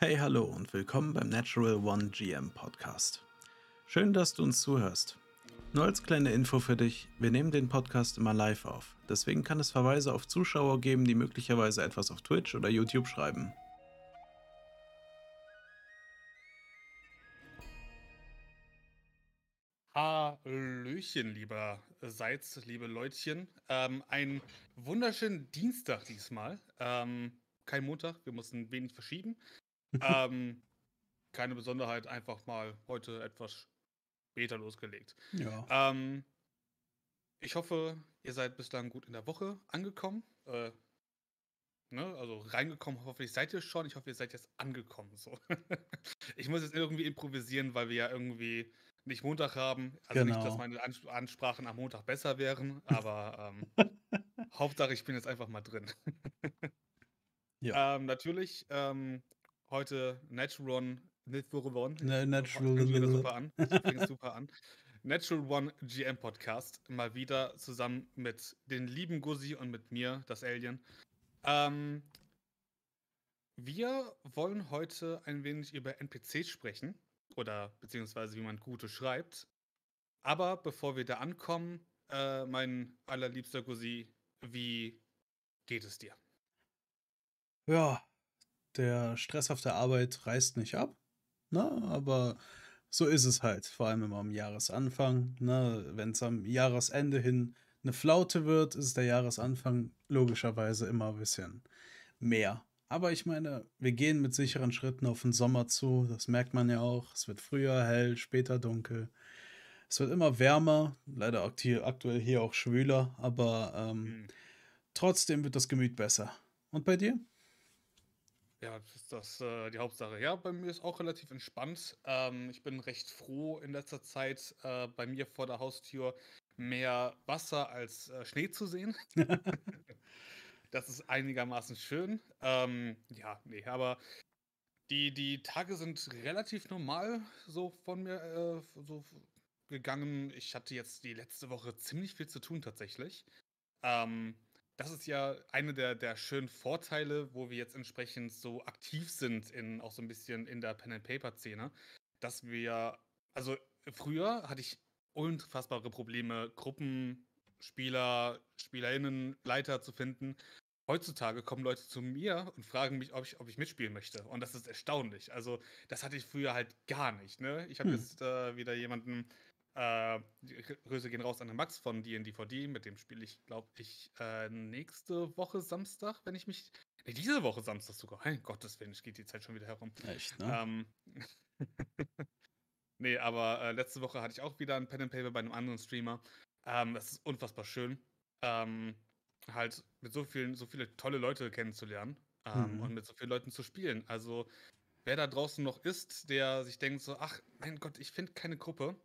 Hey, hallo und willkommen beim Natural One GM Podcast. Schön, dass du uns zuhörst. Nur als kleine Info für dich, wir nehmen den Podcast immer live auf. Deswegen kann es Verweise auf Zuschauer geben, die möglicherweise etwas auf Twitch oder YouTube schreiben. Hallöchen, lieber Seits, liebe Leutchen. Ähm, einen wunderschönen Dienstag diesmal. Ähm, kein Montag, wir mussten wenig verschieben. Ähm, keine Besonderheit, einfach mal heute etwas später losgelegt. Ja. Ähm, ich hoffe, ihr seid bislang gut in der Woche angekommen. Äh, ne? Also reingekommen, hoffentlich seid ihr schon. Ich hoffe, ihr seid jetzt angekommen. So. ich muss jetzt irgendwie improvisieren, weil wir ja irgendwie nicht Montag haben. Also genau. nicht, dass genau. meine Ans Ansprachen am Montag besser wären, aber ähm, Hauptsache, ich bin jetzt einfach mal drin. ja. Ähm, natürlich ähm, heute Natural One, Natural One. Ne, Natural One. super an. Super an. Natural One GM Podcast. Mal wieder zusammen mit den lieben Guzzi und mit mir, das Alien. Ähm, wir wollen heute ein wenig über NPCs sprechen. Oder beziehungsweise wie man gute schreibt. Aber bevor wir da ankommen, äh, mein allerliebster Guzzi, wie geht es dir? Ja, der Stress auf der Arbeit reißt nicht ab, ne? aber so ist es halt, vor allem immer am Jahresanfang. Ne? Wenn es am Jahresende hin eine Flaute wird, ist der Jahresanfang logischerweise immer ein bisschen mehr. Aber ich meine, wir gehen mit sicheren Schritten auf den Sommer zu, das merkt man ja auch. Es wird früher hell, später dunkel. Es wird immer wärmer, leider aktuell hier auch schwüler, aber ähm, mhm. trotzdem wird das Gemüt besser. Und bei dir? Ja, das ist das, äh, die Hauptsache. Ja, bei mir ist auch relativ entspannt. Ähm, ich bin recht froh in letzter Zeit äh, bei mir vor der Haustür mehr Wasser als äh, Schnee zu sehen. das ist einigermaßen schön. Ähm, ja, nee, aber die, die Tage sind relativ normal so von mir äh, so gegangen. Ich hatte jetzt die letzte Woche ziemlich viel zu tun tatsächlich. Ähm, das ist ja eine der, der schönen Vorteile, wo wir jetzt entsprechend so aktiv sind, in, auch so ein bisschen in der Pen-and-Paper-Szene, dass wir, also früher hatte ich unfassbare Probleme, Gruppenspieler, Spielerinnen, Leiter zu finden. Heutzutage kommen Leute zu mir und fragen mich, ob ich, ob ich mitspielen möchte. Und das ist erstaunlich. Also, das hatte ich früher halt gar nicht. Ne? Ich habe hm. jetzt äh, wieder jemanden, äh, Grüße gehen raus an den Max von D&DVD, mit dem spiele ich, glaube ich, äh, nächste Woche Samstag, wenn ich mich. Nee, diese Woche Samstag sogar. Mein Gottes Willen, geht die Zeit schon wieder herum. Echt, ne? Ähm, nee, aber äh, letzte Woche hatte ich auch wieder ein Pen and Paper bei einem anderen Streamer. Ähm, das ist unfassbar schön. Ähm, halt mit so vielen, so viele tolle Leute kennenzulernen ähm, mhm. und mit so vielen Leuten zu spielen. Also wer da draußen noch ist, der sich denkt so, ach mein Gott, ich finde keine Gruppe,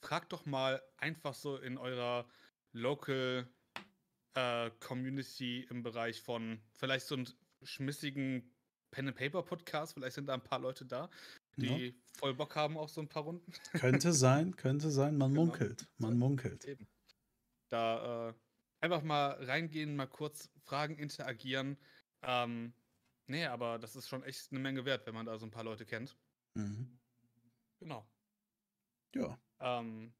fragt doch mal einfach so in eurer Local äh, Community im Bereich von vielleicht so einem schmissigen Pen and Paper Podcast. Vielleicht sind da ein paar Leute da, die ja. voll Bock haben auf so ein paar Runden. Könnte sein, könnte sein. Man genau. munkelt, man munkelt. Eben. Da äh, einfach mal reingehen, mal kurz Fragen interagieren. Ähm, nee, aber das ist schon echt eine Menge wert, wenn man da so ein paar Leute kennt. Mhm. Genau. Ja. Ähm,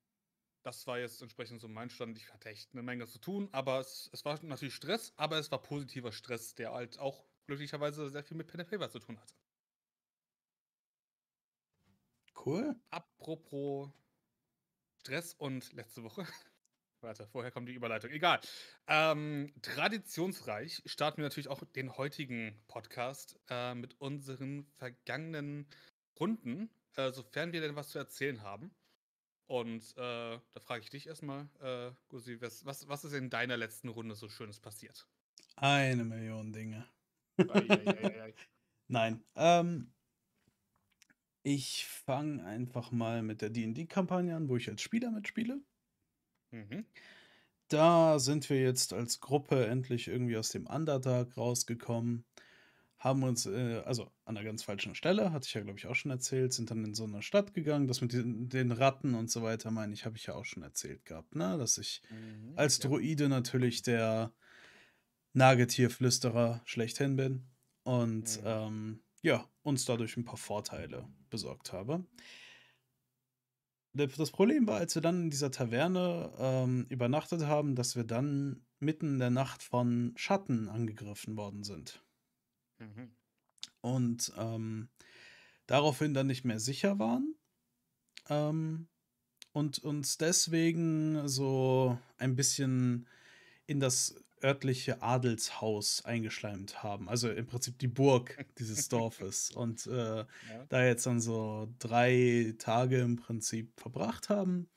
das war jetzt entsprechend so mein Stand. Ich hatte echt eine Menge zu tun, aber es, es war natürlich Stress, aber es war positiver Stress, der halt auch glücklicherweise sehr viel mit Pen Paper zu tun hatte. Cool. Apropos Stress und letzte Woche. Warte, vorher kommt die Überleitung. Egal. Ähm, traditionsreich starten wir natürlich auch den heutigen Podcast äh, mit unseren vergangenen Runden, äh, sofern wir denn was zu erzählen haben. Und äh, da frage ich dich erstmal, äh, Gusi, was, was, was ist in deiner letzten Runde so Schönes passiert? Eine Million Dinge. Nein. Ähm, ich fange einfach mal mit der DD-Kampagne an, wo ich als Spieler mitspiele. Mhm. Da sind wir jetzt als Gruppe endlich irgendwie aus dem Underdark rausgekommen haben uns, äh, also an einer ganz falschen Stelle, hatte ich ja, glaube ich, auch schon erzählt, sind dann in so eine Stadt gegangen. Das mit den, den Ratten und so weiter, meine ich, habe ich ja auch schon erzählt gehabt, ne? Dass ich mhm, als ja. Druide natürlich der Nagetierflüsterer schlechthin bin. Und mhm. ähm, ja, uns dadurch ein paar Vorteile besorgt habe. das Problem war, als wir dann in dieser Taverne, ähm, übernachtet haben, dass wir dann mitten in der Nacht von Schatten angegriffen worden sind. Mhm. Und, ähm, daraufhin dann nicht mehr sicher waren, ähm, und uns deswegen so ein bisschen in das örtliche Adelshaus eingeschleimt haben. Also im Prinzip die Burg dieses Dorfes. Und äh, ja. da jetzt dann so drei Tage im Prinzip verbracht haben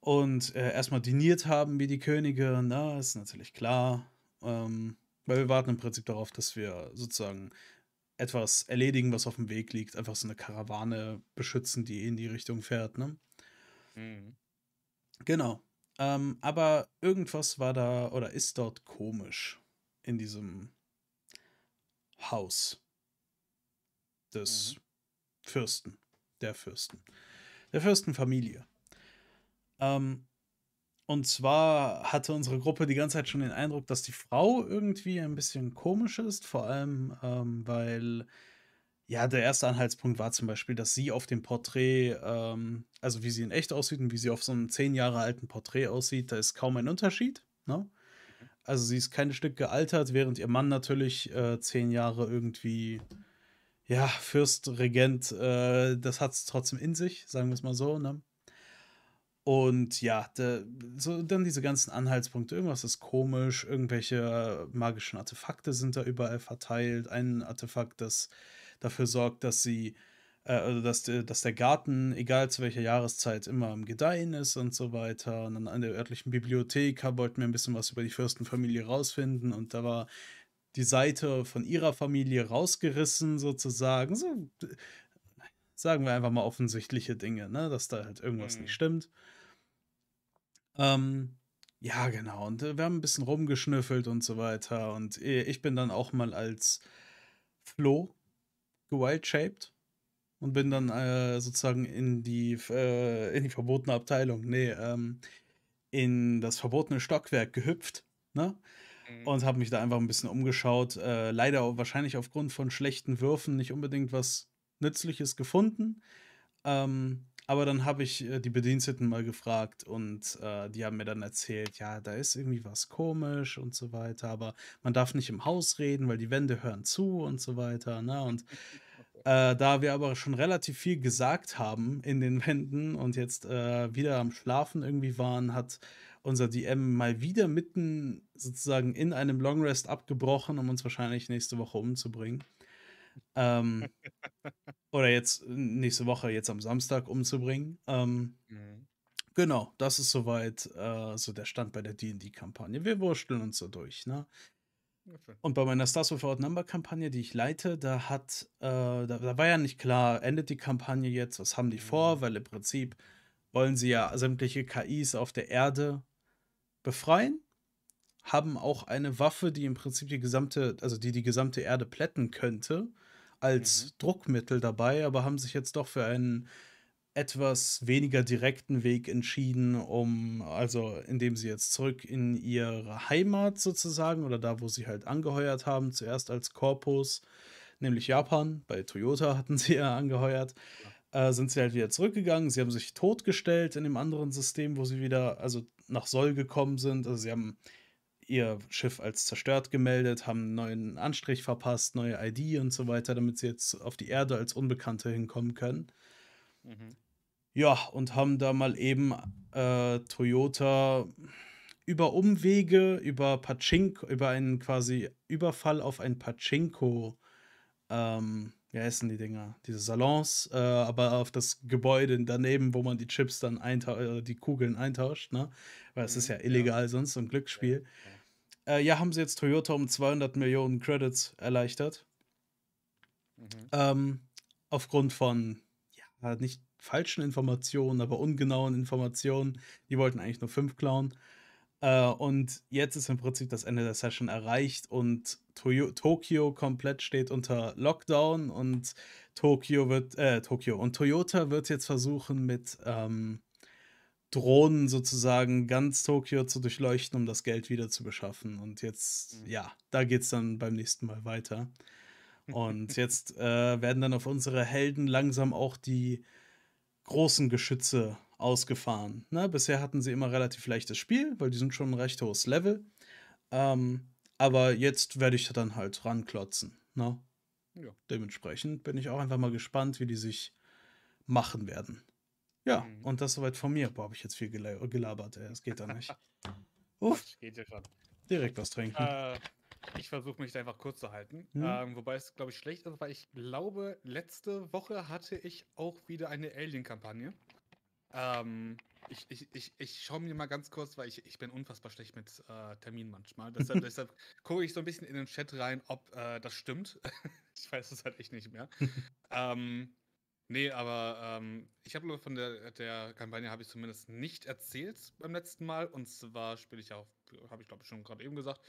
und äh, erstmal diniert haben wie die Könige, na, ist natürlich klar. Ähm, weil wir warten im Prinzip darauf, dass wir sozusagen etwas erledigen, was auf dem Weg liegt. Einfach so eine Karawane beschützen, die in die Richtung fährt, ne? Mhm. Genau. Ähm, aber irgendwas war da oder ist dort komisch in diesem Haus des mhm. Fürsten, der Fürsten, der Fürstenfamilie. Ähm, und zwar hatte unsere Gruppe die ganze Zeit schon den Eindruck, dass die Frau irgendwie ein bisschen komisch ist, vor allem ähm, weil ja, der erste Anhaltspunkt war zum Beispiel, dass sie auf dem Porträt, ähm, also wie sie in echt aussieht und wie sie auf so einem zehn Jahre alten Porträt aussieht, da ist kaum ein Unterschied. Ne? Also sie ist kein Stück gealtert, während ihr Mann natürlich äh, zehn Jahre irgendwie, ja, Fürst, Regent, äh, das hat es trotzdem in sich, sagen wir es mal so. Ne? Und ja, de, so dann diese ganzen Anhaltspunkte, irgendwas ist komisch, irgendwelche magischen Artefakte sind da überall verteilt. Ein Artefakt, das dafür sorgt, dass sie, äh, also dass, dass der Garten, egal zu welcher Jahreszeit, immer im Gedeihen ist und so weiter. Und dann an der örtlichen Bibliothek wollten wir ein bisschen was über die Fürstenfamilie rausfinden und da war die Seite von ihrer Familie rausgerissen, sozusagen. So, sagen wir einfach mal offensichtliche Dinge, ne? dass da halt irgendwas mhm. nicht stimmt. Ähm, ja, genau. Und äh, wir haben ein bisschen rumgeschnüffelt und so weiter. Und äh, ich bin dann auch mal als Flo gewild-shaped und bin dann äh, sozusagen in die, äh, in die verbotene Abteilung, nee, ähm, in das verbotene Stockwerk gehüpft, ne? Mhm. Und habe mich da einfach ein bisschen umgeschaut. Äh, leider wahrscheinlich aufgrund von schlechten Würfen nicht unbedingt was Nützliches gefunden. Ähm, aber dann habe ich äh, die Bediensteten mal gefragt und äh, die haben mir dann erzählt, ja, da ist irgendwie was komisch und so weiter, aber man darf nicht im Haus reden, weil die Wände hören zu und so weiter. Ne? Und äh, da wir aber schon relativ viel gesagt haben in den Wänden und jetzt äh, wieder am Schlafen irgendwie waren, hat unser DM mal wieder mitten sozusagen in einem Longrest abgebrochen, um uns wahrscheinlich nächste Woche umzubringen. Ähm, oder jetzt nächste Woche, jetzt am Samstag umzubringen. Ähm, mhm. Genau, das ist soweit äh, so der Stand bei der D&D-Kampagne. Wir wursteln uns so durch, ne? Okay. Und bei meiner Stars Without Number Kampagne, die ich leite, da hat, äh, da, da, war ja nicht klar, endet die Kampagne jetzt, was haben die mhm. vor, weil im Prinzip wollen sie ja sämtliche KIs auf der Erde befreien, haben auch eine Waffe, die im Prinzip die gesamte, also die die gesamte Erde plätten könnte als mhm. Druckmittel dabei, aber haben sich jetzt doch für einen etwas weniger direkten Weg entschieden, um, also indem sie jetzt zurück in ihre Heimat sozusagen oder da, wo sie halt angeheuert haben, zuerst als Korpus, nämlich Japan, bei Toyota hatten sie ja angeheuert, äh, sind sie halt wieder zurückgegangen. Sie haben sich totgestellt in dem anderen System, wo sie wieder, also nach Soll gekommen sind. Also sie haben ihr Schiff als zerstört gemeldet, haben einen neuen Anstrich verpasst, neue ID und so weiter, damit sie jetzt auf die Erde als Unbekannte hinkommen können. Mhm. Ja, und haben da mal eben äh, Toyota über Umwege, über Pachinko, über einen quasi Überfall auf ein Pachinko, ähm, wie heißen die Dinger? Diese Salons, äh, aber auf das Gebäude daneben, wo man die Chips dann eintauscht, äh, die Kugeln eintauscht, ne? Weil es mhm, ist ja illegal ja. sonst, so ein Glücksspiel. Ja. Äh, ja, haben sie jetzt Toyota um 200 Millionen Credits erleichtert. Mhm. Ähm, aufgrund von, ja, nicht falschen Informationen, aber ungenauen Informationen. Die wollten eigentlich nur fünf klauen. Äh, und jetzt ist im Prinzip das Ende der Session erreicht und Toyo Tokio komplett steht unter Lockdown und Tokio wird, äh, Tokio und Toyota wird jetzt versuchen mit ähm, Drohnen sozusagen ganz Tokio zu durchleuchten, um das Geld wieder zu beschaffen. Und jetzt, mhm. ja, da geht es dann beim nächsten Mal weiter. Und jetzt, äh, werden dann auf unsere Helden langsam auch die großen Geschütze ausgefahren, ne? Bisher hatten sie immer relativ leichtes Spiel, weil die sind schon 'n recht hohes Level. Ähm, aber jetzt werde ich da dann halt ranklotzen, ne? Ja. Dementsprechend bin ich auch einfach mal gespannt, wie die sich machen werden. Ja, Mhm. und das soweit von mir. Boah, habe ich jetzt viel gela gelabert, ey, das geht doch nicht. Uff, Das geht ja schon. direkt was trinken. Äh, ich versuche mich da einfach kurz zu halten. Mhm. Ähm, wobei es, glaube ich, schlecht ist, weil ich glaube, letzte Woche hatte ich auch wieder eine Alien-Kampagne. Ähm, ich, ich, ich, ich schaue mir mal ganz kurz, weil ich, ich bin unfassbar schlecht mit äh, Terminen manchmal. Deshalb, deshalb gucke ich so ein bisschen in den Chat rein, ob äh, das stimmt. ich weiß es halt echt nicht mehr. ähm, nee, aber ähm, ich habe von der, der Kampagne habe ich zumindest nicht erzählt beim letzten Mal. Und zwar spiele ich auch, habe ich glaube ich schon gerade eben gesagt,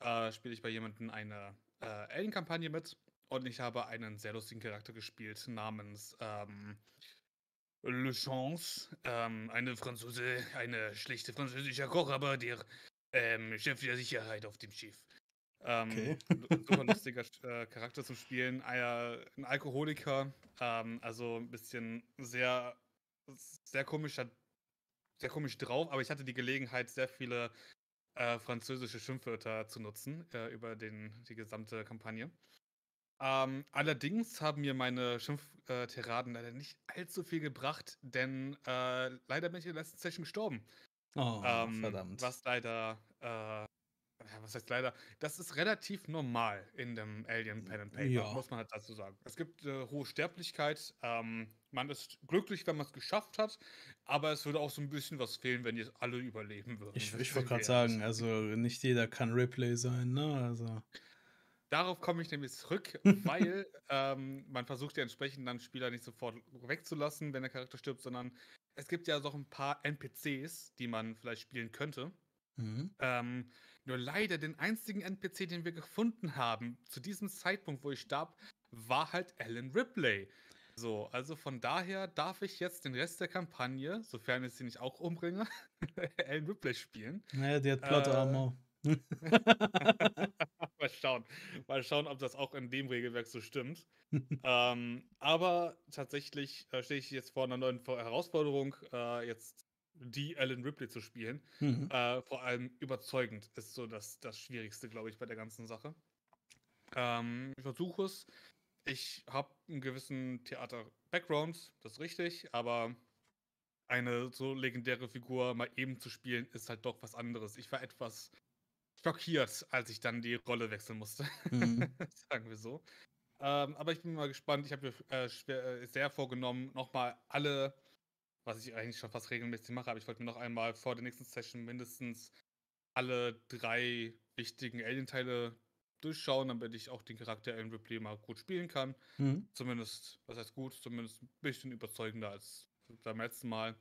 äh, spiele ich bei jemandem eine äh, Alien-Kampagne mit. Und ich habe einen sehr lustigen Charakter gespielt namens ähm, Le Chance, ähm, eine Franzose, eine schlechte französische Koch, aber der ähm, Chef der Sicherheit auf dem Schiff. Ähm, Okay. super lustiger äh, Charakter zum Spielen, ein, ein Alkoholiker, ähm, also ein bisschen sehr, sehr komischer, sehr komisch drauf, aber ich hatte die Gelegenheit, sehr viele äh, französische Schimpfwörter zu nutzen äh, über den, die gesamte Kampagne. Ähm, allerdings haben mir meine Schimpftiraden leider nicht allzu viel gebracht, denn äh, leider bin ich in der letzten Session gestorben. Oh, Ähm, verdammt. Was leider, äh, was heißt leider? Das ist relativ normal in dem Alien Pen and Paper, Ja. muss man halt dazu sagen. Es gibt äh, hohe Sterblichkeit. Ähm, man ist glücklich, wenn man es geschafft hat, aber es würde auch so ein bisschen was fehlen, wenn jetzt alle überleben würden. Ich ich wollte gerade sagen, also nicht jeder kann Ripley sein, ne? Also Darauf komme ich nämlich zurück, weil ähm, man versucht ja entsprechend dann Spieler nicht sofort wegzulassen, wenn der Charakter stirbt, sondern es gibt ja noch ein paar NPCs, die man vielleicht spielen könnte. mhm. Ähm, nur leider den einzigen NPC, den wir gefunden haben, zu diesem Zeitpunkt, wo ich starb, war halt Alan Ripley. So, also von daher darf ich jetzt den Rest der Kampagne, sofern ich sie nicht auch umbringe, Alan Ripley spielen. Naja, die hat Plot Äh, Armor. Mal schauen. Mal schauen, ob das auch in dem Regelwerk so stimmt. ähm, aber tatsächlich äh, stehe ich jetzt vor einer neuen Herausforderung, äh, jetzt die Alan Ripley zu spielen. Mhm. Äh, vor allem überzeugend ist so das, das Schwierigste, glaube ich, bei der ganzen Sache. Ähm, ich versuche es. Ich habe einen gewissen Theater-Background, das ist richtig, aber eine so legendäre Figur mal eben zu spielen, ist halt doch was anderes. Ich war etwas schockiert, als ich dann die Rolle wechseln musste. Mhm. Sagen wir so. Ähm, aber ich bin mal gespannt. Ich habe mir äh, schwer, äh, sehr vorgenommen, nochmal alle, was ich eigentlich schon fast regelmäßig mache, aber ich wollte mir noch einmal vor der nächsten Session mindestens alle drei wichtigen Alien-Teile durchschauen, damit ich auch den Charakter Alan Ripley mal gut spielen kann. Mhm. Zumindest, was heißt gut, zumindest ein bisschen überzeugender als beim letzten Mal.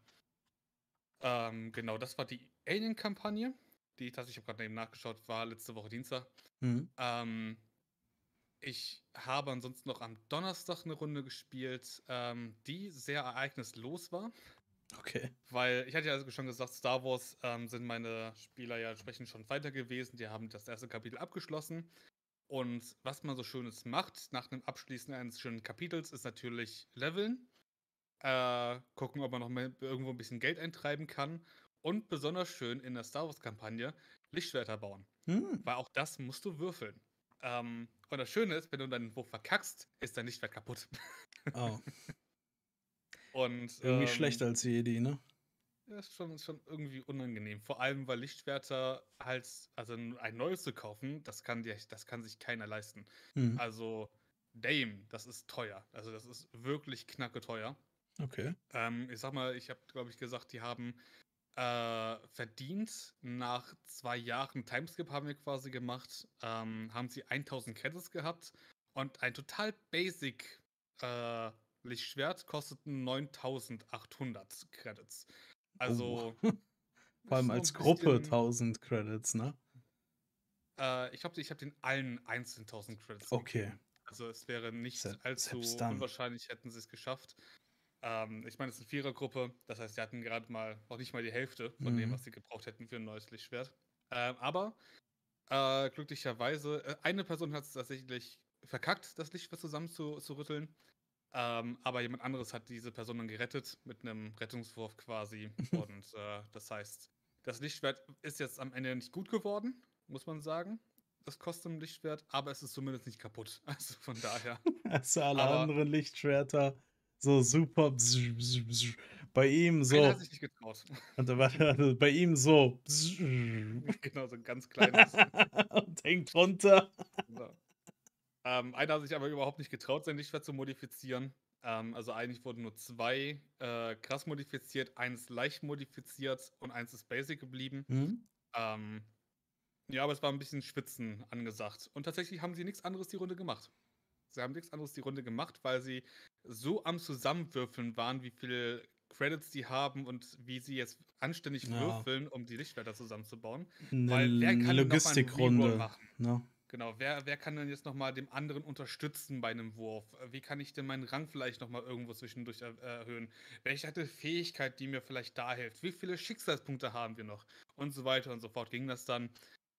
Ähm, genau, das war die Alien-Kampagne. Die tatsächlich, ich habe gerade eben nachgeschaut, war letzte Woche Dienstag. Mhm. Ähm, ich habe ansonsten noch am Donnerstag eine Runde gespielt, ähm, die sehr ereignislos war. Okay. Weil ich hatte ja also schon gesagt, Star Wars ähm, sind meine Spieler ja entsprechend schon weiter gewesen. Die haben das erste Kapitel abgeschlossen. Und was man so Schönes macht nach dem Abschließen eines schönen Kapitels, ist natürlich leveln. Äh, gucken, ob man noch mal irgendwo ein bisschen Geld eintreiben kann. Und besonders schön in der Star Wars-Kampagne Lichtschwerter bauen. Mhm. Weil auch das musst du würfeln. Ähm, und das Schöne ist, wenn du deinen Wurf verkackst, ist dein Lichtschwert kaputt. Oh, Und irgendwie ähm, schlechter als Jedi, ne? Ja, ist schon, ist schon irgendwie unangenehm. Vor allem, weil Lichtschwerter halt, also ein ein neues zu kaufen, das kann dir, das kann sich keiner leisten. Mhm. Also Dame, das ist teuer. Also das ist wirklich knacke teuer. Okay. Ähm, ich sag mal, ich habe, glaube ich, gesagt, die haben äh, verdient. Nach zwei Jahren Timeskip haben wir quasi gemacht. Ähm, haben sie 1000 Credits gehabt und ein total basic äh, Lichtschwert kosteten 9800 Credits. Also. Oh. Vor allem als Gruppe bisschen- 1000 Credits, ne? Äh, ich glaube, ich habe den allen einzeln 1000 Credits Okay. gegeben. Also es wäre nicht Se- allzu unwahrscheinlich, hätten sie es geschafft. Ähm, ich meine, es ist eine Vierergruppe, das heißt, sie hatten gerade mal noch nicht mal die Hälfte von dem, Mhm. was sie gebraucht hätten für ein neues Lichtschwert. Ähm, aber äh, glücklicherweise, äh, eine Person hat es tatsächlich verkackt, das Lichtschwert zusammenzurütteln. Ähm, aber jemand anderes hat diese Person dann gerettet mit einem Rettungswurf quasi. Und äh, das heißt, das Lichtschwert ist jetzt am Ende nicht gut geworden, muss man sagen. Das Custom-Lichtschwert, aber es ist zumindest nicht kaputt. Also von daher. Also alle aber anderen Lichtschwerter so super. Bzz, bzz, bzz. Bei ihm so. Hat sich nicht getraut. Warte, warte, bei ihm so. genau, so ein ganz kleines. und hängt runter. So. Ähm, einer hat sich aber überhaupt nicht getraut, sein Lichtschwert zu modifizieren. Ähm, also eigentlich wurden nur zwei äh, krass modifiziert, eins leicht modifiziert und eins ist basic geblieben. Mhm. Ähm, ja, aber es war ein bisschen Schwitzen angesagt. Und tatsächlich haben sie nichts anderes die Runde gemacht. Sie haben nichts anderes die Runde gemacht, weil sie so am Zusammenwürfeln waren, wie viele Credits die haben und wie sie jetzt anständig Ja. würfeln, um die Lichtschwerter zusammenzubauen. Eine Weil wer kann einen Logistikrunde. Machen? Ne? Genau, wer, wer kann denn jetzt nochmal dem anderen unterstützen bei einem Wurf? Äh, Wie kann ich denn meinen Rang vielleicht nochmal irgendwo zwischendurch er erhöhen? Welche hatte Fähigkeit, die mir vielleicht da hilft? Wie viele Schicksalspunkte haben wir noch? Und so weiter und so fort ging das dann.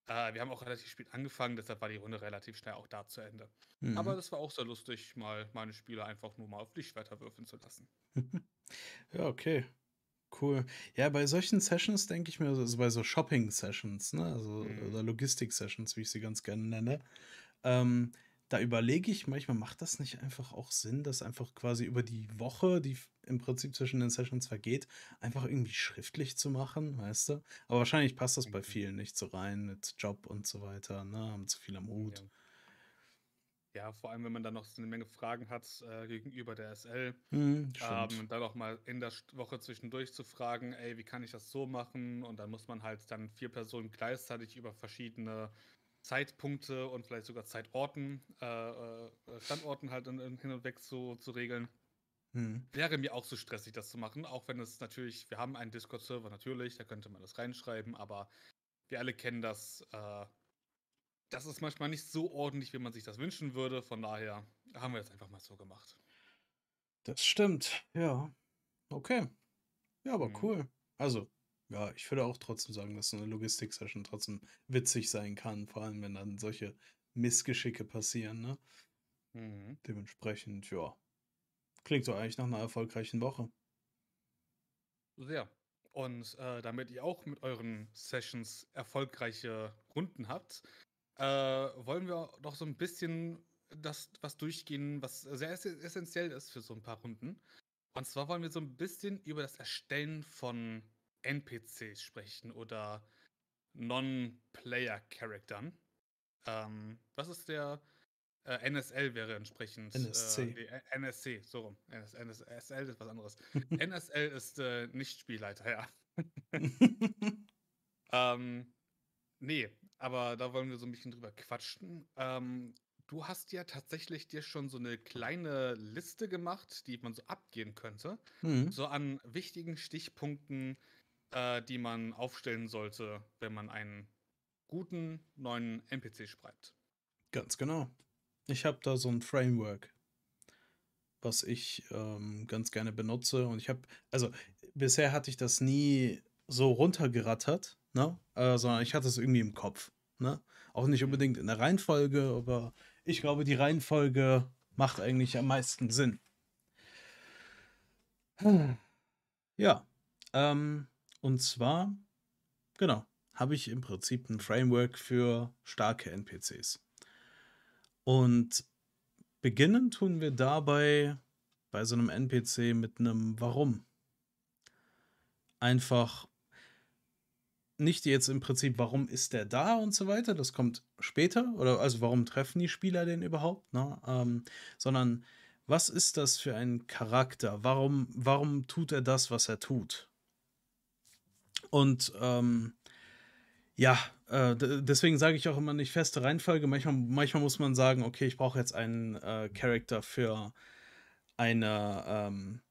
Äh, wir haben auch relativ spät angefangen, deshalb war die Runde relativ schnell auch da zu Ende. Aber Mhm. das war auch sehr lustig, mal meine Spieler einfach nur mal auf Lichtschwerter würfeln zu lassen. Ja, okay. Cool. Ja, bei solchen Sessions denke ich mir, also bei so Shopping-Sessions, ne, also Mhm. oder Logistik-Sessions, wie ich sie ganz gerne nenne, ähm, da überlege ich manchmal, macht das nicht einfach auch Sinn, das einfach quasi über die Woche, die im Prinzip zwischen den Sessions vergeht, einfach irgendwie schriftlich zu machen, weißt du? Aber wahrscheinlich passt das bei Mhm. vielen nicht so rein mit Job und so weiter, ne, haben zu viel am Hut. Ja. Ja, vor allem, wenn man dann noch so eine Menge Fragen hat äh, gegenüber der SL. Hm, stimmt. Ähm, und dann auch mal in der Woche zwischendurch zu fragen, ey, wie kann ich das so machen? Und dann muss man halt dann vier Personen gleichzeitig über verschiedene Zeitpunkte und vielleicht sogar Zeitorten, äh, äh, Standorten halt in, in hin und weg zu, zu regeln. Hm. Wäre mir auch so stressig, das zu machen, auch wenn es natürlich, wir haben einen Discord-Server natürlich, da könnte man das reinschreiben, aber wir alle kennen das. Äh, das ist manchmal nicht so ordentlich, wie man sich das wünschen würde. Von daher haben wir das einfach mal so gemacht. Das stimmt, ja. Okay. Ja, aber Mhm. cool. Also, ja, ich würde auch trotzdem sagen, dass so eine Logistik-Session trotzdem witzig sein kann, vor allem wenn dann solche Missgeschicke passieren, ne? Mhm. Dementsprechend, ja. Klingt so eigentlich nach einer erfolgreichen Woche. Sehr. Und äh, damit ihr auch mit euren Sessions erfolgreiche Runden habt, äh, wollen wir doch so ein bisschen das was durchgehen, was sehr ess- essentiell ist für so ein paar Runden. Und zwar wollen wir so ein bisschen über das Erstellen von NPCs sprechen oder Non-Player-Charaktern. Ähm, was ist der äh, NSL wäre entsprechend. NSC. Äh, NSC, so rum. NS, NSL ist was anderes. NSL ist äh, nicht Spielleiter, ja. Ähm, nee, aber da wollen wir so ein bisschen drüber quatschen. Ähm, du hast ja tatsächlich dir schon so eine kleine Liste gemacht, die man so abgehen könnte. Hm. So an wichtigen Stichpunkten, äh, die man aufstellen sollte, wenn man einen guten neuen NPC schreibt. Ganz genau. Ich habe da so ein Framework, was ich ähm, ganz gerne benutze. Und ich habe, also bisher hatte ich das nie so runtergerattert, ne? Äh, sondern ich hatte es irgendwie im Kopf. Ne? Auch nicht Mhm. unbedingt in der Reihenfolge, aber ich glaube, die Reihenfolge macht eigentlich am meisten Sinn. Ja, ähm, und zwar, genau, habe ich im Prinzip ein Framework für starke NPCs. Und beginnen tun wir dabei bei so einem NPC mit einem Warum. Einfach nicht jetzt im Prinzip, warum ist der da und so weiter, das kommt später, oder also warum treffen die Spieler den überhaupt, ne? Ähm, sondern was ist das für ein Charakter? Warum, warum tut er das, was er tut? Und ähm, ja, äh, deswegen sage ich auch immer nicht feste Reihenfolge. Manchmal, manchmal muss man sagen, okay, ich brauche jetzt einen äh, Charakter für eine, ähm,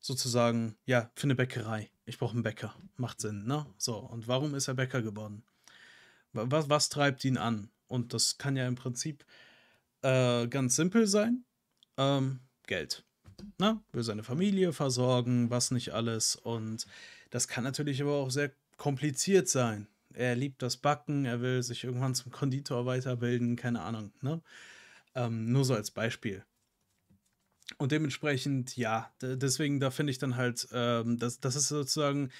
sozusagen, ja, für eine Bäckerei. Ich brauche einen Bäcker. Macht Sinn, ne? So, und warum ist er Bäcker geworden? Wa- Was, was treibt ihn an? Und das kann ja im Prinzip äh, ganz simpel sein. Ähm, Geld. Ne? Will seine Familie versorgen, was nicht alles. Und das kann natürlich aber auch sehr kompliziert sein. Er liebt das Backen, er will sich irgendwann zum Konditor weiterbilden, keine Ahnung. Ne? Ähm, nur so als Beispiel. Und dementsprechend, ja, deswegen, da finde ich dann halt, ähm, das, das ist sozusagen,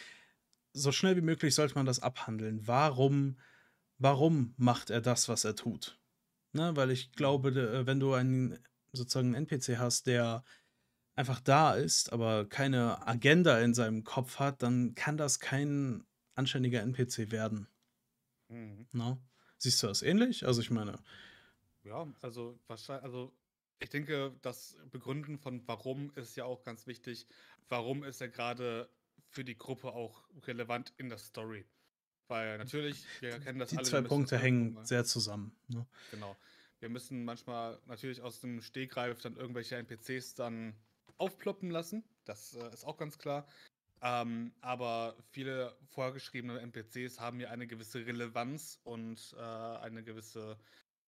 so schnell wie möglich sollte man das abhandeln. Warum, warum macht er das, was er tut? Ne? Weil ich glaube, äh, wenn du einen sozusagen einen NPC hast, der einfach da ist, aber keine Agenda in seinem Kopf hat, dann kann das kein anständiger NPC werden. Mhm. Ne? Siehst du das ähnlich? Also ich meine. Ja, also wahrscheinlich, also ich denke, das Begründen von warum ist ja auch ganz wichtig. Warum ist er gerade für die Gruppe auch relevant in der Story? Weil natürlich, wir kennen das die alle. Die zwei Punkte hängen sehr zusammen. Ne? Genau. Wir müssen manchmal natürlich aus dem Stegreif dann irgendwelche NPCs dann aufploppen lassen. Das äh, ist auch ganz klar. Ähm, aber viele vorgeschriebene NPCs haben ja eine gewisse Relevanz und äh, eine gewisse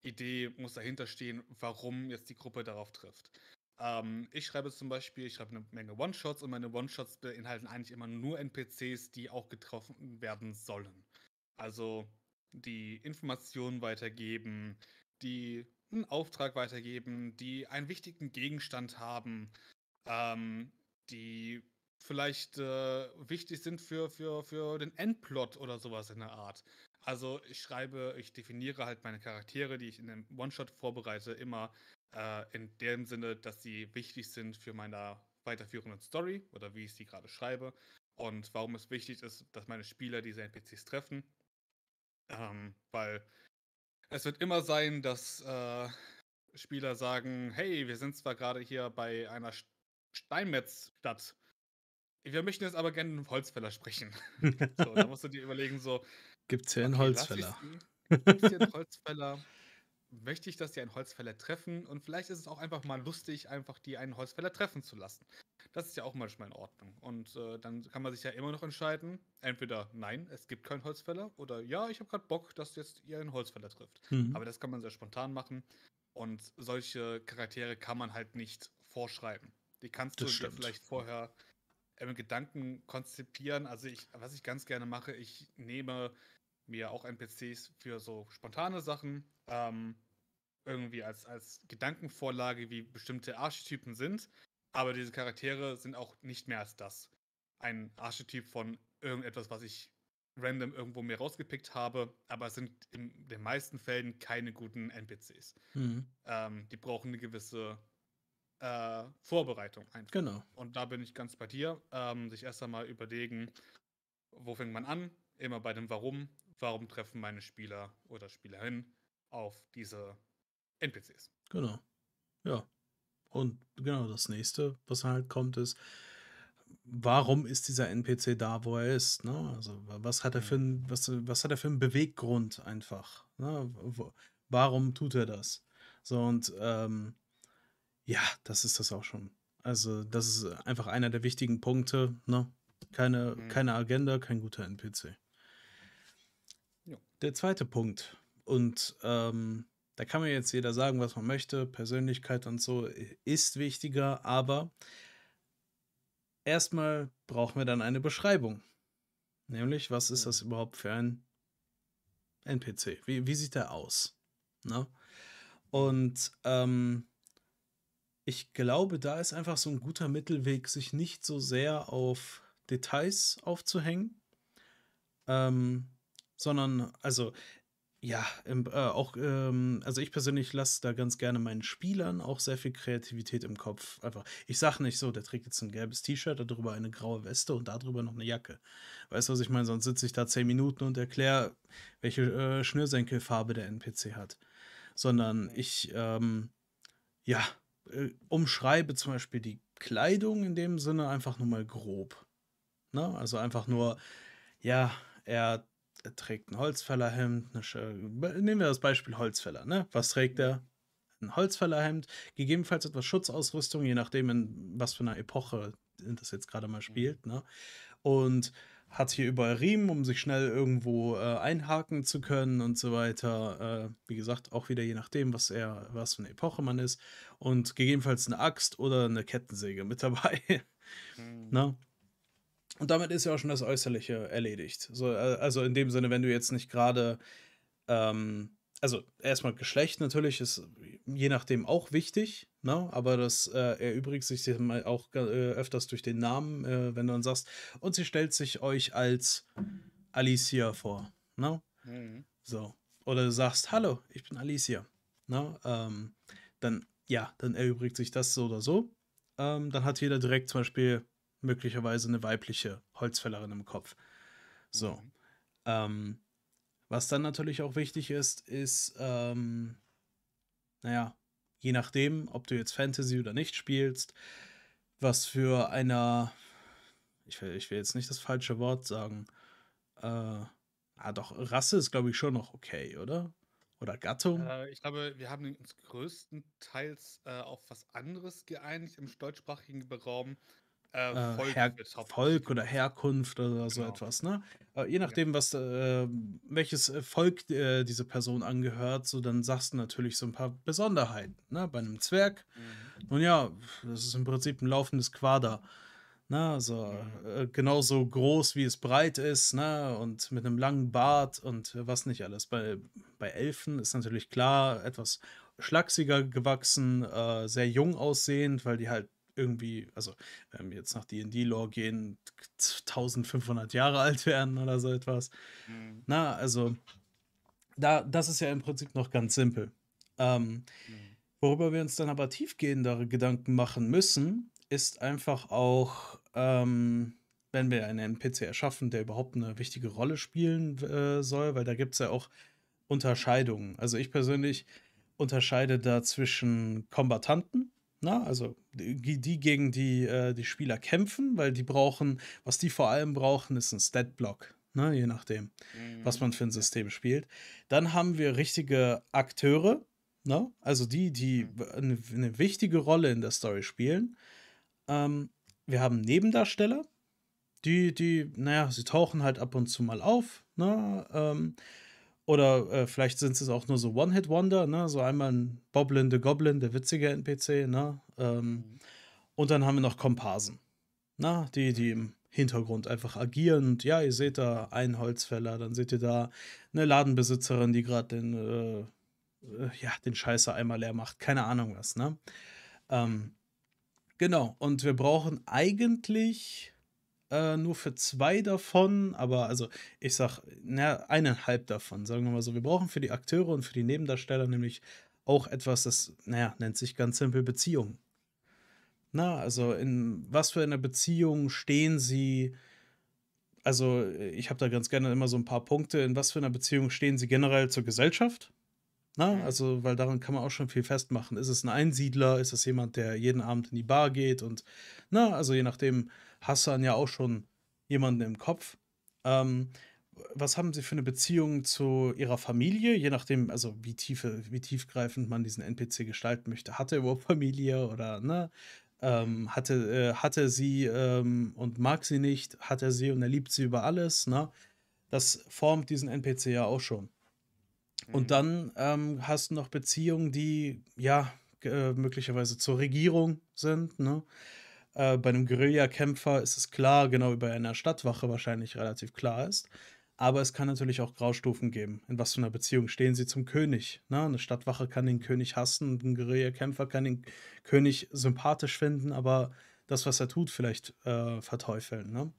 Idee muss dahinter stehen, warum jetzt die Gruppe darauf trifft. Ähm, ich schreibe zum Beispiel, ich schreibe eine Menge One-Shots und meine One-Shots beinhalten eigentlich immer nur NPCs, die auch getroffen werden sollen. Also die Informationen weitergeben, die einen Auftrag weitergeben, die einen wichtigen Gegenstand haben, ähm, die vielleicht äh, wichtig sind für, für, für den Endplot oder sowas in der Art. Also ich schreibe, ich definiere halt meine Charaktere, die ich in einem One-Shot vorbereite, immer äh, in dem Sinne, dass sie wichtig sind für meine weiterführende Story oder wie ich sie gerade schreibe und warum es wichtig ist, dass meine Spieler diese NPCs treffen. Ähm, weil es wird immer sein, dass äh, Spieler sagen, hey, wir sind zwar gerade hier bei einer Steinmetzstadt, wir möchten jetzt aber gerne einen Holzfäller sprechen. so, da musst du dir überlegen, so, Gibt es hier einen okay, Holzfäller? Gibt es hier einen Holzfäller? Möchte ich, dass die einen Holzfäller treffen? Und vielleicht ist es auch einfach mal lustig, einfach die einen Holzfäller treffen zu lassen. Das ist ja auch manchmal in Ordnung. Und äh, dann kann man sich ja immer noch entscheiden, entweder nein, es gibt keinen Holzfäller oder ja, ich habe gerade Bock, dass jetzt ihr einen Holzfäller trifft. Mhm. Aber das kann man sehr spontan machen. Und solche Charaktere kann man halt nicht vorschreiben. Die kannst das du dir vielleicht vorher im Gedanken konzipieren. Also ich, was ich ganz gerne mache, ich nehme mir auch NPCs für so spontane Sachen ähm, irgendwie als, als Gedankenvorlage, wie bestimmte Archetypen sind. Aber diese Charaktere sind auch nicht mehr als das. Ein Archetyp von irgendetwas, was ich random irgendwo mir rausgepickt habe, aber es sind in den meisten Fällen keine guten NPCs. Mhm. Ähm, die brauchen eine gewisse äh, Vorbereitung einfach. Genau. Und da bin ich ganz bei dir. Ähm, sich erst einmal überlegen, wo fängt man an? Immer bei dem Warum warum treffen meine Spieler oder Spielerinnen auf diese NPCs. Genau. Ja. Und genau das nächste, was halt kommt, ist, warum ist dieser NPC da, wo er ist? Ne? Also, was hat er für mhm. ein, was, was hat er für einen Beweggrund einfach? Ne? Warum tut er das? So, und ähm, ja, das ist das auch schon. Also, das ist einfach einer der wichtigen Punkte, ne? Keine, mhm. keine Agenda, kein guter NPC. Der zweite Punkt. Und ähm, da kann mir jetzt jeder sagen, was man möchte. Persönlichkeit und so ist wichtiger, aber erstmal brauchen wir dann eine Beschreibung. Nämlich, was ist das überhaupt für ein NPC? Wie, wie sieht der aus? Ne? Und ähm, ich glaube, da ist einfach so ein guter Mittelweg, sich nicht so sehr auf Details aufzuhängen, ähm, sondern also ja, im, äh, auch, ähm, also ich persönlich lasse da ganz gerne meinen Spielern auch sehr viel Kreativität im Kopf. Einfach, ich sage nicht so, der trägt jetzt ein gelbes T-Shirt, darüber eine graue Weste und darüber noch eine Jacke. Weißt du, was ich meine? Sonst sitze ich da zehn Minuten und erkläre, welche äh, Schnürsenkelfarbe der NPC hat. Sondern ich, ähm, ja, äh, umschreibe zum Beispiel die Kleidung in dem Sinne einfach nur mal grob. Ne? Also einfach nur, ja, er er trägt ein Holzfällerhemd. nehmen wir das Beispiel Holzfäller. Ne? Was trägt er? Ein Holzfällerhemd, gegebenenfalls etwas Schutzausrüstung, je nachdem, in was für einer Epoche das jetzt gerade mal spielt. Ne? Und hat hier überall Riemen, um sich schnell irgendwo äh, einhaken zu können und so weiter. Äh, wie gesagt, auch wieder je nachdem, was er, was für eine Epoche man ist. Und gegebenenfalls eine Axt oder eine Kettensäge mit dabei. Mhm. ne? Und damit ist ja auch schon das Äußerliche erledigt. So, äh, also in dem Sinne, wenn du jetzt nicht gerade, ähm, also erstmal Geschlecht natürlich ist je nachdem auch wichtig, ne? Aber das äh, erübrigt sich auch äh, öfters durch den Namen, äh, wenn du dann sagst, und sie stellt sich euch als Alicia vor, ne? Mhm. So. Oder du sagst, hallo, ich bin Alicia. Ne? Ähm, dann, ja, dann erübrigt sich das so oder so. Ähm, dann hat jeder direkt zum Beispiel möglicherweise eine weibliche Holzfällerin im Kopf. So. Mhm. Ähm, was dann natürlich auch wichtig ist, ist, ähm, naja, je nachdem, ob du jetzt Fantasy oder nicht spielst, was für einer, ich will, ich will jetzt nicht das falsche Wort sagen, äh, ah doch, Rasse ist glaube ich schon noch okay, oder? Oder Gattung? Äh, ich glaube, wir haben uns größtenteils äh, auf was anderes geeinigt im deutschsprachigen Raum. Äh, Äh, Volk Her Volk oder. Herkunft oder so Genau. etwas, ne? Äh, je nachdem, was, äh, welches äh, Volk äh, diese Person angehört, so dann sagst du natürlich so ein paar Besonderheiten, ne? Bei einem Zwerg, Mhm. nun ja, das ist im Prinzip ein laufendes Quader, ne? Also Mhm. genauso groß, wie es breit ist, ne? Und mit einem langen Bart und was nicht alles. Bei, bei Elfen ist natürlich klar, etwas schlachsiger gewachsen, sehr jung aussehend, weil die halt irgendwie, also wenn wir jetzt nach D&D-Lore gehen, 1500 Jahre alt werden oder so etwas. Mhm. Na, also da, das ist ja im Prinzip noch ganz simpel. Ähm, Mhm. worüber wir uns dann aber tiefgehendere Gedanken machen müssen, ist einfach auch, ähm, wenn wir einen NPC erschaffen, der überhaupt eine wichtige Rolle spielen äh, soll, weil da gibt es ja auch Unterscheidungen. Also ich persönlich unterscheide da zwischen Kombattanten, na, also die, die gegen die äh, die Spieler kämpfen, weil die brauchen, was die vor allem brauchen, ist ein Stat-Block, ne, je nachdem was Mhm. man für ein. System spielt. Dann haben wir richtige Akteure, ne? also die, die Mhm. eine, eine wichtige Rolle in der Story spielen. Ähm, wir haben Nebendarsteller, die, die, naja, sie tauchen halt ab und zu mal auf, ne? Ähm, oder äh, vielleicht sind es auch nur so One-Hit-Wonder, ne? So einmal ein Boblin the Goblin, der witzige NPC, ne? Ähm, Mhm. und dann haben wir noch Komparsen. Na, die, die im Hintergrund einfach agieren. Und ja, ihr seht da einen Holzfäller, dann seht ihr da eine Ladenbesitzerin, die gerade den, äh, äh, ja, den Scheiße einmal leer macht. Keine Ahnung was, ne? Ähm, genau, und wir brauchen eigentlich äh, nur für zwei davon, aber also ich sag, na, eineinhalb davon, sagen wir mal so. Wir brauchen für die Akteure und für die Nebendarsteller nämlich auch etwas, das, naja, nennt sich ganz simpel Beziehung. Na, also in was für einer Beziehung stehen sie? Also, ich habe da ganz gerne immer so ein paar Punkte. In was für einer Beziehung stehen sie generell zur Gesellschaft? Na, Mhm. also, weil daran kann man auch schon viel festmachen. Ist es ein Einsiedler? Ist es jemand, der jeden Abend in die Bar geht? Und, na, also je nachdem, hast du dann ja auch schon jemanden im Kopf. Ähm, was haben sie für eine Beziehung zu ihrer Familie? Je nachdem, also wie tiefe, wie tiefgreifend man diesen NPC gestalten möchte. Hat er überhaupt Familie oder, ne? Ähm, hatte, äh, hatte sie ähm, und mag sie nicht, hat er sie und er liebt sie über alles, ne? Das formt diesen NPC ja auch schon. Und Mhm. dann ähm, hast du noch Beziehungen, die ja äh, möglicherweise zur Regierung sind, ne? Äh, bei einem Guerillakämpfer ist es klar, genau wie bei einer Stadtwache wahrscheinlich relativ klar ist. Aber es kann natürlich auch Graustufen geben. In was für einer Beziehung stehen sie zum König? Ne? Eine Stadtwache kann den König hassen und ein Guerillakämpfer kann den König sympathisch finden, aber das, was er tut, vielleicht äh, verteufeln. Ne?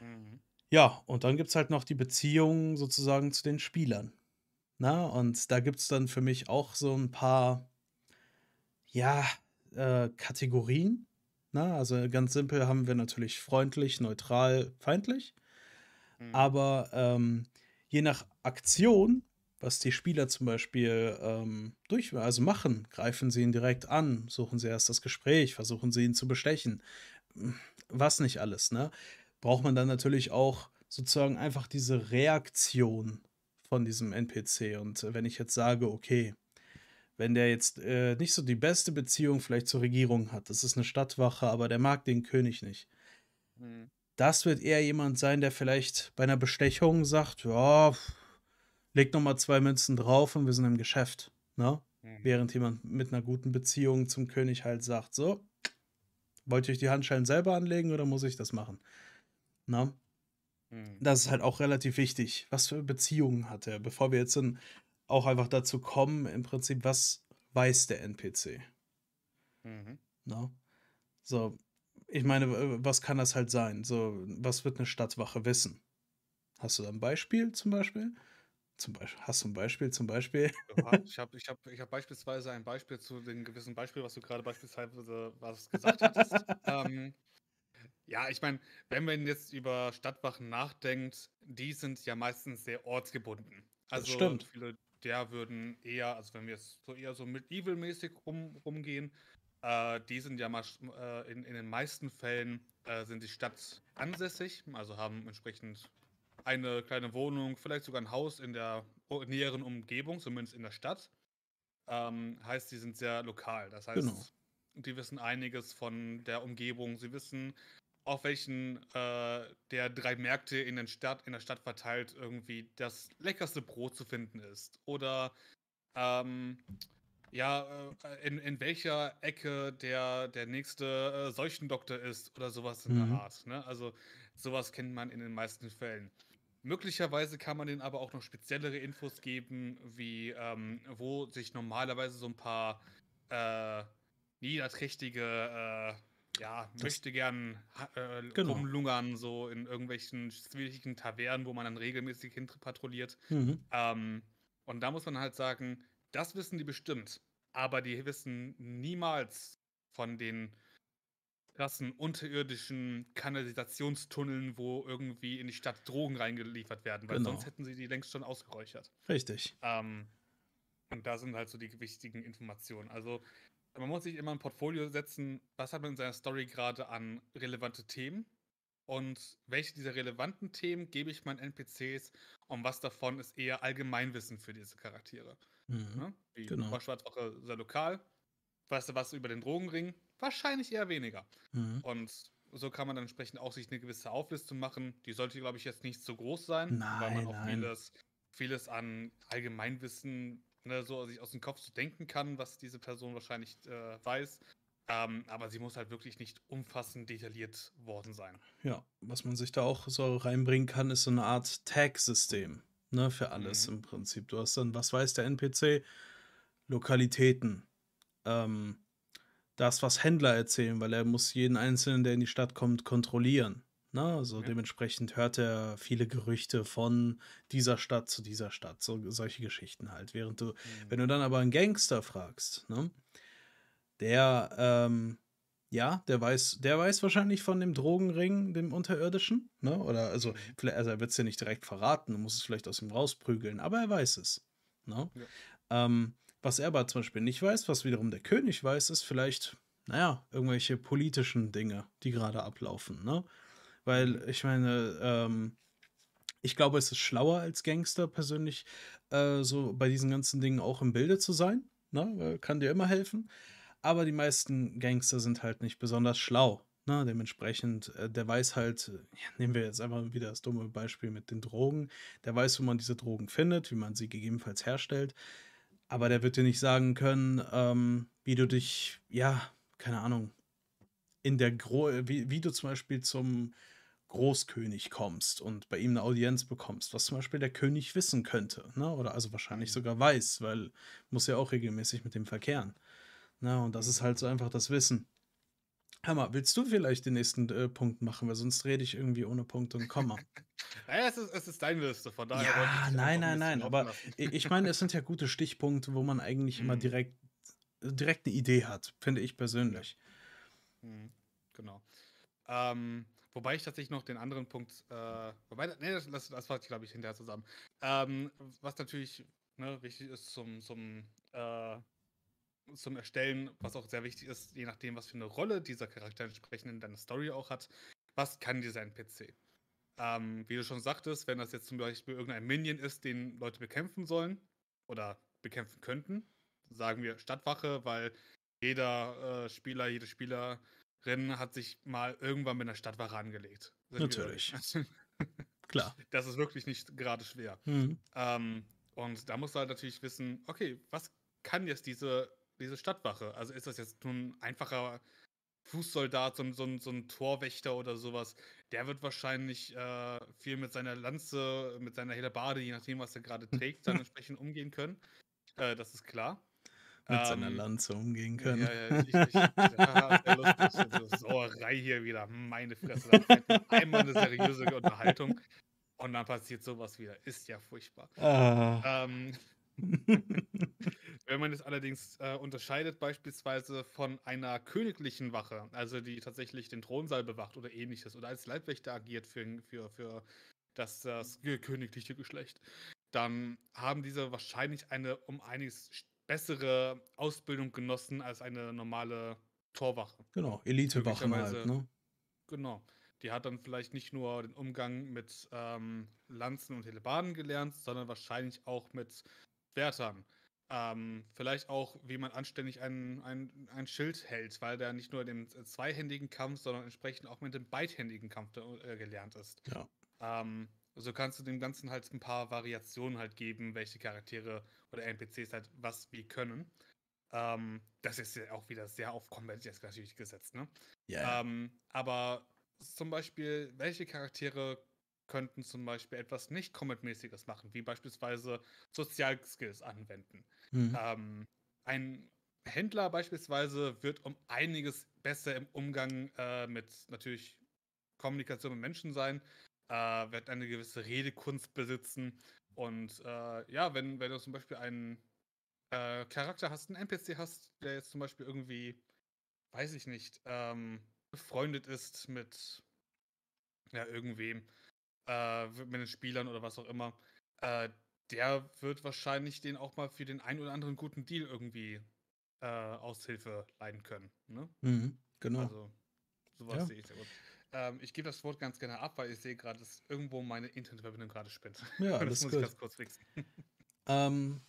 Mhm. Ja, und dann gibt es halt noch die Beziehung sozusagen zu den Spielern. Na, und da gibt es dann für mich auch so ein paar, ja, äh, Kategorien. Na, also ganz simpel haben wir natürlich freundlich, neutral, feindlich. Mhm. Aber ähm, je nach Aktion, was die Spieler zum Beispiel ähm, durch, also machen, greifen sie ihn direkt an, suchen sie erst das Gespräch, versuchen sie ihn zu bestechen. Was nicht alles, ne? Braucht man dann natürlich auch sozusagen einfach diese Reaktion von diesem NPC. Und äh, wenn ich jetzt sage, okay, wenn der jetzt äh, nicht so die beste Beziehung vielleicht zur Regierung hat, das ist eine Stadtwache, aber der mag den König nicht. Mhm. Das wird eher jemand sein, der vielleicht bei einer Bestechung sagt, ja, leg noch mal zwei Münzen drauf und wir sind im Geschäft. Ne? Mhm. Während jemand mit einer guten Beziehung zum König halt sagt, so, wollt ihr euch die Handschellen selber anlegen oder muss ich das machen? Ne? Mhm. Das ist halt auch relativ wichtig. Was für Beziehungen hat er? Bevor wir jetzt dann auch einfach dazu kommen, im Prinzip, was weiß der NPC? Mhm. Ne? So, ich meine, was kann das halt sein? So, was wird eine Stadtwache wissen? Hast du da 'n Beispiel zum Beispiel? Zum Beisch hast du 'n Beispiel zum Beispiel? Ich habe ich habe ich habe beispielsweise ein Beispiel zu dem gewissen Beispiel, was du gerade beispielsweise was gesagt hattest. Ähm, ja, ich meine, wenn man jetzt über Stadtwachen nachdenkt, die sind ja meistens sehr ortsgebunden. Das Also, stimmt. viele der würden eher also, wenn wir jetzt so eher so medieval-mäßig rum rumgehen, äh, die sind ja masch äh, in in den meisten Fällen, äh, sind die Stadt ansässig, also haben entsprechend eine kleine Wohnung, vielleicht sogar 'n Haus in der näheren Umgebung, zumindest in der Stadt. Ähm, heißt, die sind sehr lokal. Das Genau. heißt, die wissen einiges von der Umgebung. Sie wissen, auf welchen, äh, der 3 Märkte in den Stadt in der Stadt verteilt irgendwie das leckerste Brot zu finden ist. Oder, ähm, ja, äh, in in welcher Ecke der der nächste, äh, Seuchendoktor ist oder so was in der Mhm. Art, ne? Also, so was kennt man in den meisten Fällen. Möglicherweise kann man denen aber auch noch speziellere Infos geben, wie, ähm, wo sich normalerweise so 'n paar, äh, niederträchtige, äh, ja, Das Möchtegern ha äh, Genau. rumlungern, so in irgendwelchen zwielichtigen Tavernen, wo man dann regelmäßig hin tr patrouilliert. Mhm. Ähm, und da muss man halt sagen, das wissen die bestimmt, aber die wissen niemals von den krassen unterirdischen Kanalisationstunneln, wo irgendwie in die Stadt Drogen reingeliefert werden, weil sonst Genau. hätten sie die längst schon ausgeräuchert. Richtig. Ähm, und da sind halt so die wichtigen Informationen. Also, man muss sich immer 'n Portfolio setzen, was hat man in seiner Story grade an relevante Themen und welche dieser relevanten Themen gebe ich meinen NPCs und was davon ist eher Allgemeinwissen für diese Charaktere, Mhm. ne? Wie Genau. war Schwarzwache sehr lokal. Weißt du was über den Drogenring? Wahrscheinlich eher weniger. Mhm. Und so kann man dann entsprechend auch sich 'ne gewisse Auflistung machen. Die sollte, glaube ich, jetzt nicht zu groß sein, weil man Nein, auch nein. vieles vieles an Allgemeinwissen, ne, so sich aus'm Kopf so denken kann, was diese Person wahrscheinlich, äh, weiß. Ähm, aber sie muss halt wirklich nicht umfassend detailliert worden sein. Ja, was man sich da auch so reinbringen kann, ist so 'ne Art Tag-System, ne, für alles Mhm. im Prinzip. Du hast dann was weiß der NPC? Lokalitäten. Ähm, das, was Händler erzählen, weil er muss jeden Einzelnen, der in die Stadt kommt, kontrollieren, ne? Also, Ja. dementsprechend hört er viele Gerüchte von dieser Stadt zu dieser Stadt, so solche Geschichten halt. Während du wenn Mhm. du dann aber 'n Gangster fragst, ne, der, ähm ja, der weiß der weiß wahrscheinlich von dem Drogenring, dem Unterirdischen, ne? Oder also, Mhm. also, er wird's dir nicht direkt verraten, du musst es vielleicht aus ihm rausprügeln, aber er weiß es, ne? Ja. Ähm, was er aber zum Beispiel nicht weiß, was wiederum der König weiß, ist vielleicht, na ja, irgendwelche politischen Dinge, die grade ablaufen, ne? Weil ich meine, ähm, ich glaube, es ist schlauer als Gangster persönlich, äh, so bei diesen ganzen Dingen auch im Bilde zu sein, ne? Äh, kann dir immer helfen. Aber die meisten Gangster sind halt nicht besonders schlau, ne? Dementsprechend, äh, der weiß halt ja, nehmen wir jetzt einfach wieder das dumme Beispiel mit den Drogen. Der weiß, wo man diese Drogen findet, wie man sie gegebenenfalls herstellt, aber der wird dir nicht sagen können, ähm, wie du dich ja, keine Ahnung, in der Gro wie wie du zum Beispiel zum Großkönig kommst und bei ihm 'ne Audienz bekommst, was zum Beispiel der König wissen könnte, ne? Oder also, wahrscheinlich Mhm. sogar weiß, weil muss ja auch regelmäßig mit dem verkehren, ne? Und das ist halt so einfach das Wissen. Mal, willst du vielleicht den nächsten, äh, Punkt machen, weil sonst rede ich irgendwie ohne Punkt und Komma. Na ja, es ist es ist deine Liste, von daher Ja, nein, nein, nein, aber ich meine, es sind ja gute Stichpunkte, wo man eigentlich immer Mhm. direkt direkt 'ne Idee hat, finde ich Ja. persönlich. Mhm, genau. Ähm, wobei ich tatsächlich noch den anderen Punkt, äh wobei ne, das das das ich, glaube ich, hinterher zusammen. Ähm, was natürlich, ne, wichtig ist zum zum, äh zum Erstellen, was auch sehr wichtig ist, je nachdem, was für 'ne Rolle dieser Charakter entsprechend in deiner Story auch hat. Was kann dieser NPC? Ähm, wie du schon sagtest, wenn das jetzt zum Beispiel irgendein Minion ist, den Leute bekämpfen sollen oder bekämpfen könnten, sagen wir Stadtwache, weil jeder, äh, Spieler, jede Spielerin hat sich mal irgendwann mit 'ner Stadtwache angelegt. Natürlich. Klar. Das ist wirklich nicht gerade schwer. Mhm. Ähm, und da musst du halt natürlich wissen: „Okay, was kann jetzt diese diese Stadtwache?“ Also, ist das jetzt nur 'n einfacher Fußsoldat, so 'n so so 'n Torwächter oder so was? Der wird wahrscheinlich, äh, viel mit seiner Lanze, mit seiner Hellebarde, je nachdem, was er grade trägt, dann entsprechend umgehen können. Äh, das ist klar. Mit seiner Ähm, Lanze umgehen ja, können. ja, ich ich ja, sehr lustig. So Sauerei hier wieder, meine Fresse. Mir einmal 'ne seriöse Unterhaltung und dann passiert so was wieder. Ist ja furchtbar. Ah. Ähm, wenn man es allerdings, äh, unterscheidet beispielsweise von einer königlichen Wache, also die tatsächlich den Thronsaal bewacht oder Ähnliches oder als Leibwächter agiert für für für das das königliche Geschlecht, dann haben diese wahrscheinlich eine um einiges bessere Ausbildung genossen als eine normale Torwache. Genau, Elitewachen halt, ne? genau. Die hat dann vielleicht nicht nur den Umgang mit, ähm, Lanzen und Hellebarden gelernt, sondern wahrscheinlich auch mit Schwertern. Ähm, vielleicht auch, wie man anständig ein ein ein Schild hält, weil der nicht nur den z zweihändigen Kampf, sondern entsprechend auch mit dem beidhändigen Kampf äh, gelernt ist. Ja. Ähm, so kannst du dem Ganzen halt 'n paar Variationen halt geben, welche Charaktere oder NPCs halt was wie können. Ähm, das ist ja auch wieder sehr auf Combat jetzt natürlich gesetzt, ne? Ja, ja. Ähm, aber zum Beispiel, welche Charaktere könnten zum Beispiel etwas nicht Combat-mäßiges machen, wie beispielsweise Sozial-Skills anwenden? Mhm. Ähm, ein Händler beispielsweise wird um einiges besser im Umgang, äh, mit natürlich Kommunikation mit Menschen sein, äh, wird eine gewisse Redekunst besitzen und, äh, ja, wenn wenn du zum Beispiel einen, äh, Charakter hast 'n NPC hast, der jetzt zum Beispiel irgendwie, weiß ich nicht, ähm, befreundet ist mit ja, irgendwem, äh, mit den Spielern oder was auch immer, äh, der wird wahrscheinlich den auch mal für den einen oder anderen guten Deal irgendwie, äh, Aushilfe leihen können, ne? Mhm, genau. Also, so was Ja. sehe ich sehr gut. Ähm, ich gebe das Wort ganz gerne ab, weil ich sehe grad, dass irgendwo meine Internetverbindung grade spinnt. Ja, Das alles muss ich gut. ganz kurz fixen. Ähm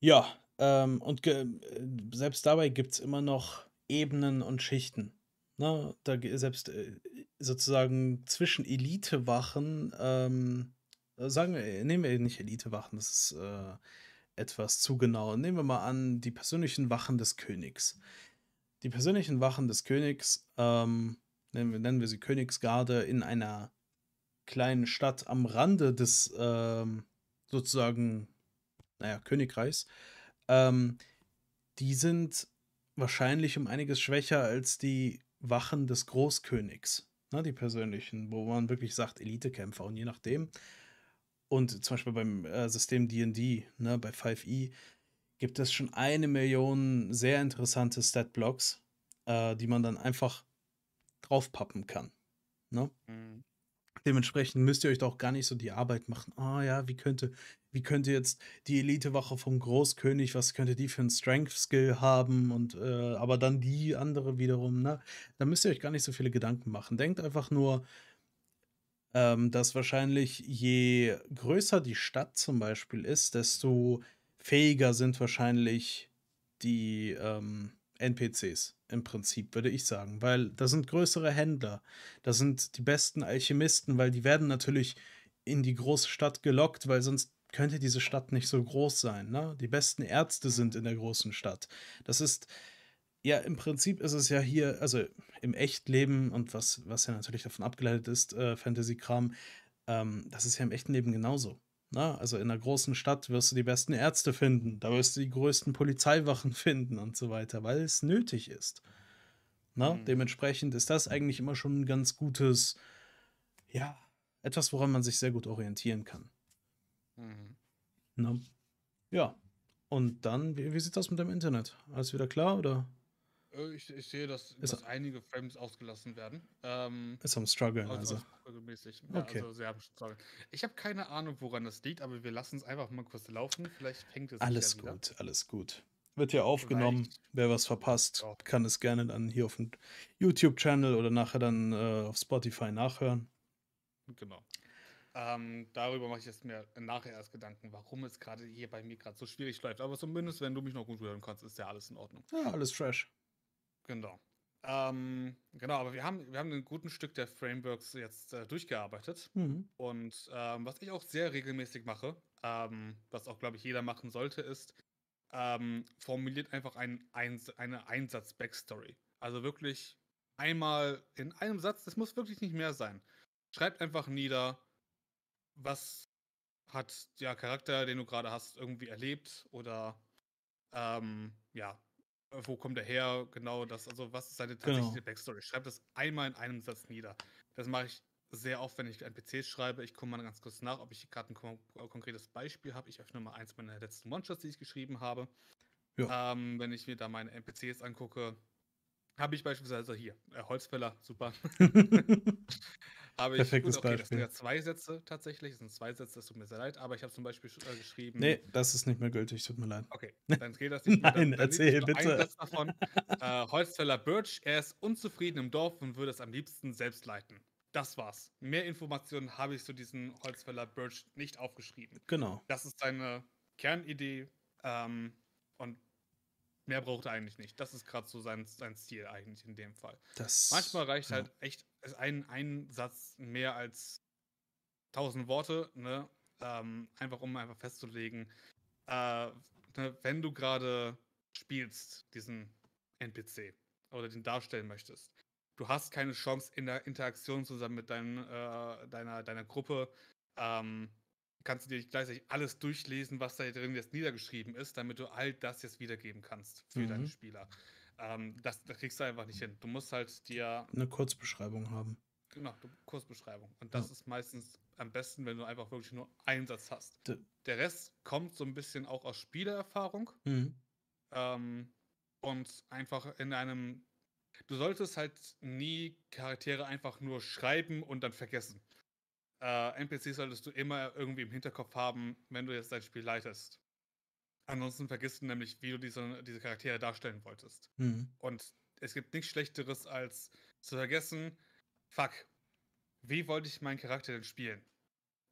ja, ähm, und äh, selbst dabei gibt's immer noch Ebenen und Schichten, ne? Da selbst, äh, sozusagen zwischen Elitewachen, ähm, sagen wir äh, nehmen wir nicht Elitewachen, das ist, äh, etwas zu genau. Nehmen wir mal an, die persönlichen Wachen des Königs. Die persönlichen Wachen des Königs, ähm, nennen wir nennen wir sie Königsgarde in einer kleinen Stadt am Rande des, ähm, sozusagen, na ja, Königreichs. Ähm, die sind wahrscheinlich um einiges schwächer als die Wachen des Großkönigs, ne, die persönlichen, wo man wirklich sagt Elitekämpfer und je nachdem und zum Beispiel beim, äh, System D&D, ne, bei 5e gibt es schon 1.000.000 sehr interessante Statblocks, äh, die man dann einfach draufpappen kann, ne? Mhm. Dementsprechend müsst ihr euch da auch gar nicht so die Arbeit machen: „Ah ja, wie könnte wie könnte jetzt die Elitewache vom Großkönig was könnte die für 'n Strength-Skill haben und, äh aber dann die andere wiederum“, ne? Da müsst ihr euch gar nicht so viele Gedanken machen. Denkt einfach nur ähm, dass wahrscheinlich je größer die Stadt zum Beispiel ist, desto fähiger sind wahrscheinlich die, ähm, NPCs im Prinzip, würde ich sagen, weil da sind größere Händler. Da sind die besten Alchemisten, weil die werden natürlich in die große Stadt gelockt, weil sonst könnte diese Stadt nicht so groß sein, ne? Die besten Ärzte sind in der großen Stadt. Das ist ja, im Prinzip ist es ja hier also, im Echtleben und was was ja natürlich davon abgeleitet ist, äh, Fantasy-Kram, ähm, das ist ja im echten Leben genauso, ne? Also, in 'ner großen Stadt wirst du die besten Ärzte finden, da wirst du die größten Polizeiwachen finden und so weiter, weil es nötig ist, ne? Mhm. Dementsprechend ist das eigentlich immer schon 'n ganz gutes ja, etwas, woran man sich sehr gut orientieren kann. Mhm. Ne? Ja. Und dann, wie wie sieht's aus mit deinem Internet? Alles wieder klar, oder? Äh, ich ich sehe, dass dass einige Frames ausgelassen werden. Ähm, Ist am struggeln, also also. regelmäßig. Ja, Okay. also sehr am struggeln. Ich habe keine Ahnung, woran das liegt, aber wir lassen's einfach mal kurz laufen. Vielleicht fängt es Alles ja wieder. gut, alles gut. Wird ja aufgenommen. Vielleicht Wer was verpasst, ja. kann es gerne dann hier auf'm YouTube-Channel oder nachher dann, äh, auf Spotify nachhören. Genau. Ähm, darüber mache ich jetzt mir nachher erst Gedanken, warum es grade hier bei mir grad so schwierig läuft. Aber zumindest, wenn du mich noch gut hören kannst, ist ja alles in Ordnung. Ja, alles fresh. Genau. Ähm, genau, aber wir haben wir haben 'nen guten Stück der Frameworks jetzt, äh, durchgearbeitet. Mhm. Und, ähm, was ich auch sehr regelmäßig mache, ähm, was auch, glaube ich, jeder machen sollte, ist, ähm, formuliert einfach einen Eins eine Einsatz-Backstory. Also, wirklich einmal in einem Satz, das muss wirklich nicht mehr sein. Schreibt einfach nieder, was hat der Charakter, den du grade hast, irgendwie erlebt oder ähm, ja, wo kommt er her, genau das, also was ist seine Genau. tatsächliche Backstory. Schreib das einmal in einem Satz nieder. Das mache ich sehr oft, wenn ich NPCs schreibe. Ich gucke mal ganz kurz nach, ob ich gerade ein kon äh, konkretes Beispiel habe. Ich öffne mal eins meiner letzten One-Shots, die ich geschrieben habe. Ja. Ähm, wenn ich mir da meine NPCs angucke, habe ich beispielsweise hier, äh, Holzfäller, super. habe ich, Perfektes gut, okay, das sind Beispiel. ja zwei Sätze tatsächlich, das sind zwei Sätze, es tut mir sehr leid, aber ich habe zum Beispiel äh, geschrieben, Nee, das ist nicht mehr gültig, tut mir leid. Okay, dann geht das nicht mehr. Nein, Dann, dann erzähl bitte. Satz davon. Äh, Holzfäller Birch, er ist unzufrieden im Dorf und würde es am liebsten selbst leiten. Das war's. Mehr Informationen habe ich zu diesem Holzfäller Birch nicht aufgeschrieben. Genau. Das ist seine Kernidee ähm, mehr braucht er eigentlich nicht. Das ist gerade so sein, sein Ziel eigentlich in dem Fall. Das, Manchmal reicht ja. halt echt ein, ein Satz mehr als tausend Worte, ne? Ähm, einfach um einfach festzulegen, äh, ne, wenn du gerade spielst, diesen NPC oder den darstellen möchtest, du hast keine Chance in der Interaktion zusammen mit dein, äh, deiner, deiner Gruppe, ähm, kannst du dir gleichzeitig alles durchlesen, was da drin jetzt niedergeschrieben ist, damit du all das jetzt wiedergeben kannst für deine Mhm. Spieler. Ähm, das, das kriegst du einfach nicht hin. Du musst halt dir Eine Kurzbeschreibung haben. Genau, Kurzbeschreibung. Und das Ja. ist meistens am besten, wenn du einfach wirklich nur einen Satz hast. D- Der Rest kommt so ein bisschen auch aus Spielererfahrung Mhm. ähm, und einfach in einem. Du solltest halt nie Charaktere einfach nur schreiben und dann vergessen. Äh, NPCs solltest du immer irgendwie im Hinterkopf haben, wenn du jetzt dein Spiel leitest. Ansonsten vergisst du nämlich, wie du diese, diese Charaktere darstellen wolltest. Mhm. Und es gibt nichts Schlechteres, als zu vergessen, fuck, wie wollte ich meinen Charakter denn spielen?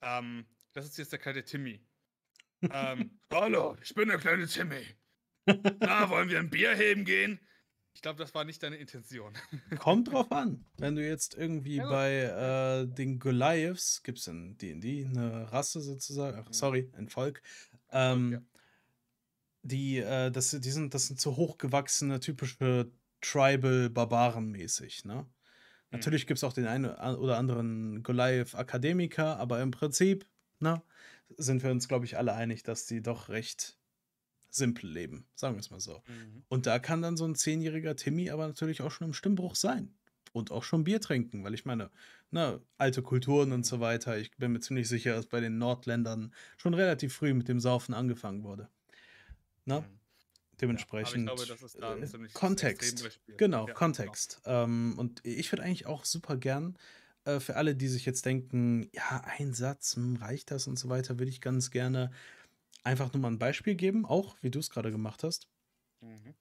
Ähm, das ist jetzt der kleine Timmy. ähm, hallo, ich bin der kleine Timmy. Na, wollen wir ein Bier heben gehen? Ich glaube, das war nicht deine Intention. Kommt drauf an. Wenn du jetzt irgendwie Ja, bei äh, den Goliaths, gibt es in D&D eine Rasse sozusagen, ach, Mhm. sorry, ein Volk, ja. ähm, die, äh, das, die sind, das sind so hochgewachsene, typische Tribal-Barbaren-mäßig, ne? Natürlich gibt es auch den einen oder anderen Goliath-Akademiker, aber im Prinzip, ne, sind wir uns, glaube ich, alle einig, dass die doch recht simpel leben, sagen wir es mal so. Mhm. Und da kann dann so ein zehnjähriger Timmy aber natürlich auch schon im Stimmbruch sein. Und auch schon Bier trinken, weil ich meine, ne, alte Kulturen und so weiter. Ich bin mir ziemlich sicher, dass bei den Nordländern schon relativ früh mit dem Saufen angefangen wurde. Ne? Mhm. Dementsprechend. ich glaube, äh, Kontext. Genau, Ja, genau. Kontext. Ähm, und ich würde eigentlich auch super gern äh, für alle, die sich jetzt denken, ja, ein Satz, hm, reicht das und so weiter, würde ich ganz gerne einfach nur mal ein Beispiel geben, auch wie du es gerade gemacht hast. Mhm.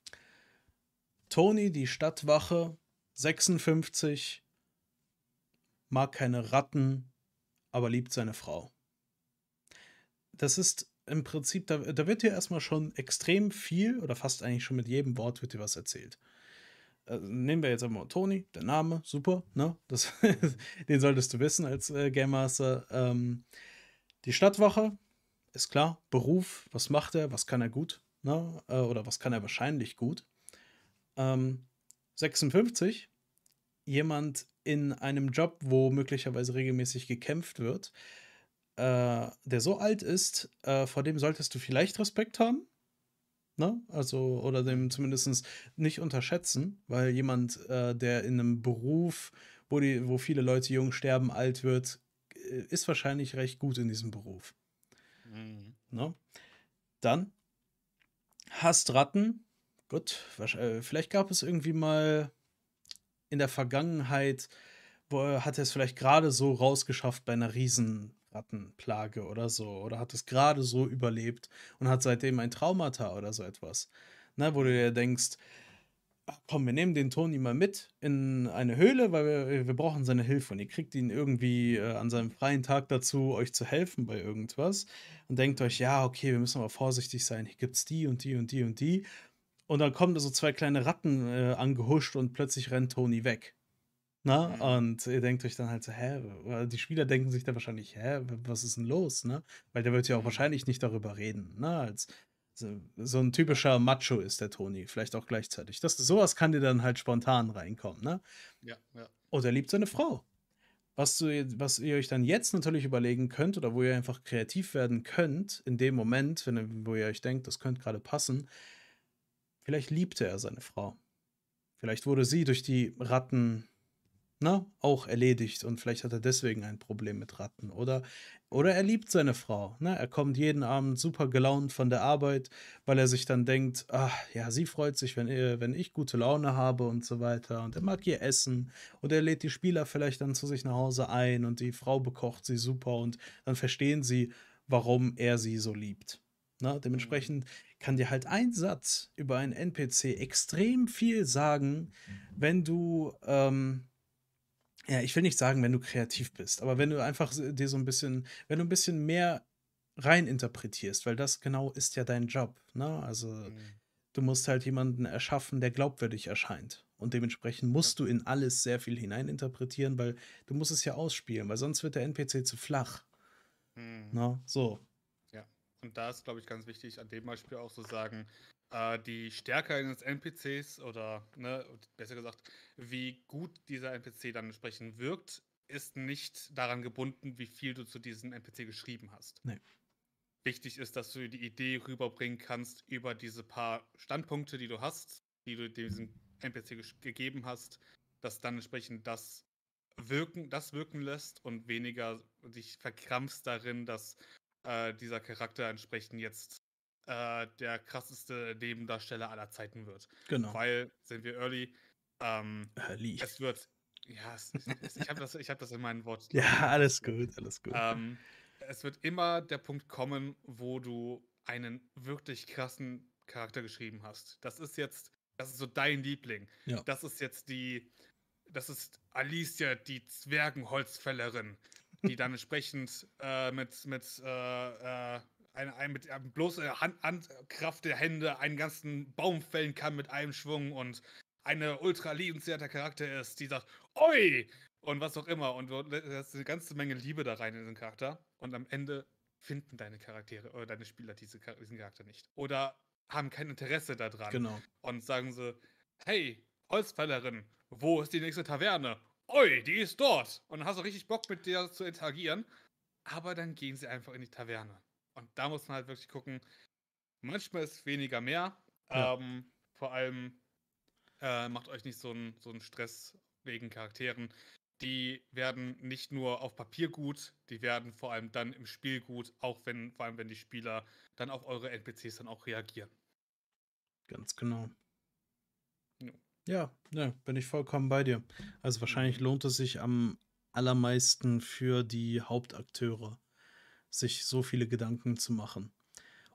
Toni, die Stadtwache, 56, mag keine Ratten, aber liebt seine Frau. Das ist im Prinzip, da, da wird dir erstmal schon extrem viel oder fast eigentlich schon mit jedem Wort wird dir was erzählt. Äh, nehmen wir jetzt einmal Toni, der Name, super, ne? Das, den solltest du wissen als äh, Game Master. Ähm, die Stadtwache, ist klar, Beruf, was macht er, was kann er gut, ne? Äh, oder was kann er wahrscheinlich gut. Ähm, 56, jemand in einem Job, wo möglicherweise regelmäßig gekämpft wird, äh, der so alt ist, äh, vor dem solltest du vielleicht Respekt haben. Ne? Also, oder dem zumindest nicht unterschätzen, weil jemand, äh, der in einem Beruf, wo, die, wo viele Leute jung sterben, alt wird, äh, ist wahrscheinlich recht gut in diesem Beruf. Mhm. Ne? Dann hasst Ratten. Gut, äh, vielleicht gab es irgendwie mal in der Vergangenheit, wo hat er es vielleicht gerade so rausgeschafft bei einer Riesenrattenplage oder so. Oder hat es gerade so überlebt und hat seitdem ein Traumata oder so etwas. Ne, wo du dir denkst, komm, wir nehmen den Toni mal mit in eine Höhle, weil wir, wir brauchen seine Hilfe. Und ihr kriegt ihn irgendwie äh, an seinem freien Tag dazu, euch zu helfen bei irgendwas. Und denkt euch, ja, okay, wir müssen aber vorsichtig sein. Hier gibt es die und die und die und die. Und dann kommen da so zwei kleine Ratten äh, angehuscht und plötzlich rennt Toni weg. Na? Mhm. Und ihr denkt euch dann halt so, hä? Die Spieler denken sich dann wahrscheinlich, hä, was ist denn los? Ne? Weil der wird ja auch Mhm. wahrscheinlich nicht darüber reden. Ne? Als so, so ein typischer Macho ist der Toni, vielleicht auch gleichzeitig. Das, sowas kann dir dann halt spontan reinkommen. Ne? Ja, ja. Und er liebt seine Frau. Was, du, was ihr euch dann jetzt natürlich überlegen könnt oder wo ihr einfach kreativ werden könnt, in dem Moment, wenn, wo ihr euch denkt, das könnte gerade passen, vielleicht liebte er seine Frau. Vielleicht wurde sie durch die Ratten ne, auch erledigt und vielleicht hat er deswegen ein Problem mit Ratten. Oder, oder er liebt seine Frau. Ne? Er kommt jeden Abend super gelaunt von der Arbeit, weil er sich dann denkt, ach ja, sie freut sich, wenn, er, wenn ich gute Laune habe und so weiter. Und er mag ihr Essen. Und er lädt die Spieler vielleicht dann zu sich nach Hause ein und die Frau bekocht sie super und dann verstehen sie, warum er sie so liebt. Ne? Dementsprechend kann dir halt ein Satz über einen NPC extrem viel sagen, wenn du ähm, ja, ich will nicht sagen, wenn du kreativ bist, aber wenn du einfach dir so ein bisschen wenn du ein bisschen mehr rein interpretierst, weil das genau ist ja dein Job, ne? Also, Mhm. du musst halt jemanden erschaffen, der glaubwürdig erscheint. Und dementsprechend Ja. musst du in alles sehr viel hineininterpretieren, weil du musst es ja ausspielen, weil sonst wird der NPC zu flach, Mhm. ne? So. Ja. Und da ist, glaube ich, ganz wichtig, an dem Beispiel auch zu sagen, äh, die Stärke eines NPCs oder, ne, besser gesagt, wie gut dieser NPC dann entsprechend wirkt, ist nicht daran gebunden, wie viel du zu diesem NPC geschrieben hast. Ne. Wichtig ist, dass du die Idee rüberbringen kannst über diese paar Standpunkte, die du hast, die du diesem NPC gegeben hast, dass dann entsprechend das wirken, das wirken lässt und weniger dich verkrampfst darin, dass äh, dieser Charakter entsprechend jetzt äh, der krasseste Nebendarsteller aller Zeiten wird. Genau. Weil, sind wir early, ähm, Early. es wird, ja, es, es, ich habe das, ich hab das in meinen Worten. Ja, alles gut, alles gut. Ähm, es wird immer der Punkt kommen, wo du einen wirklich krassen Charakter geschrieben hast. Das ist jetzt, das ist so dein Liebling. Ja. Das ist jetzt die, das ist Alicia, die Zwergenholzfällerin, die dann entsprechend äh, mit, mit, äh, äh, ein, ein, mit äh, bloßer Hand, Handkraft der Hände einen ganzen Baum fällen kann mit einem Schwung und eine ultra liebenswerter Charakter ist, die sagt, oi! Und was auch immer. Und du hast eine ganze Menge Liebe da rein in diesen Charakter. Und am Ende finden deine Charaktere oder deine Spieler diese, diesen Charakter nicht. Oder haben kein Interesse daran. Genau. Und sagen sie, hey, Holzfällerin, wo ist die nächste Taverne? Oi, die ist dort. Und dann hast du richtig Bock mit dir zu interagieren. Aber dann gehen sie einfach in die Taverne. Und da muss man halt wirklich gucken, manchmal ist weniger mehr. Ja. Ähm, vor allem äh, macht euch nicht so einen so Stress wegen Charakteren. Die werden nicht nur auf Papier gut, die werden vor allem dann im Spiel gut, auch wenn, vor allem wenn die Spieler dann auf eure NPCs dann auch reagieren. Ganz genau. Jo. Ja, ne, bin ich vollkommen bei dir. Also wahrscheinlich Mhm. lohnt es sich am allermeisten für die Hauptakteure, sich so viele Gedanken zu machen.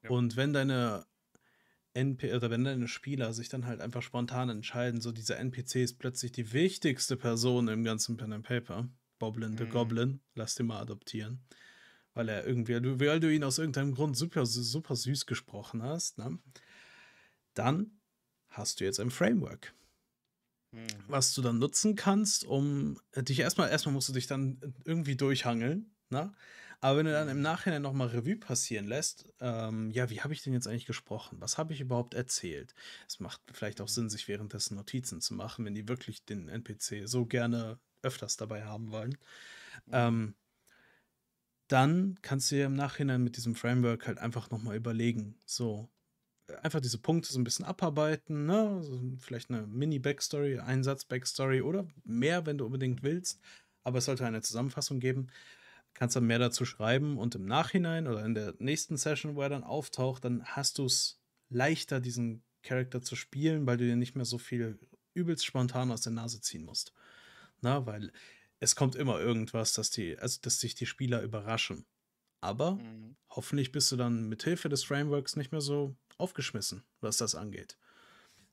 Ja. Und wenn deine NP oder wenn deine Spieler sich dann halt einfach spontan entscheiden, so dieser NPC ist plötzlich die wichtigste Person im ganzen Pen and Paper, Boblin the Mhm. Goblin, lass den mal adoptieren. Weil er irgendwie, du, weil du ihn aus irgendeinem Grund super, super süß gesprochen hast, ne? Dann hast du jetzt ein Framework Mhm. was du dann nutzen kannst, um äh, dich erstmal, erstmal musst du dich dann irgendwie durchhangeln, ne? Aber wenn du dann im Mhm. Nachhinein nochmal Revue passieren lässt, ähm, ja, wie habe ich denn jetzt eigentlich gesprochen? Was habe ich überhaupt erzählt? Es macht vielleicht auch Mhm. Sinn, sich währenddessen Notizen zu machen, wenn die wirklich den NPC so gerne öfters dabei haben wollen. Mhm. Ähm, dann kannst du dir im Nachhinein mit diesem Framework halt einfach nochmal überlegen, so, äh, einfach diese Punkte so ein bisschen abarbeiten, ne? So vielleicht eine Mini-Backstory, Einsatz-Backstory oder mehr, wenn du unbedingt willst. Aber es sollte eine Zusammenfassung geben. Kannst dann mehr dazu schreiben und im Nachhinein oder in der nächsten Session, wo er dann auftaucht, dann hast du es leichter, diesen Charakter zu spielen, weil du dir nicht mehr so viel übelst spontan aus der Nase ziehen musst. Na, weil es kommt immer irgendwas, dass die, also dass sich die Spieler überraschen. Aber Mhm. hoffentlich bist du dann mit Hilfe des Frameworks nicht mehr so aufgeschmissen, was das angeht.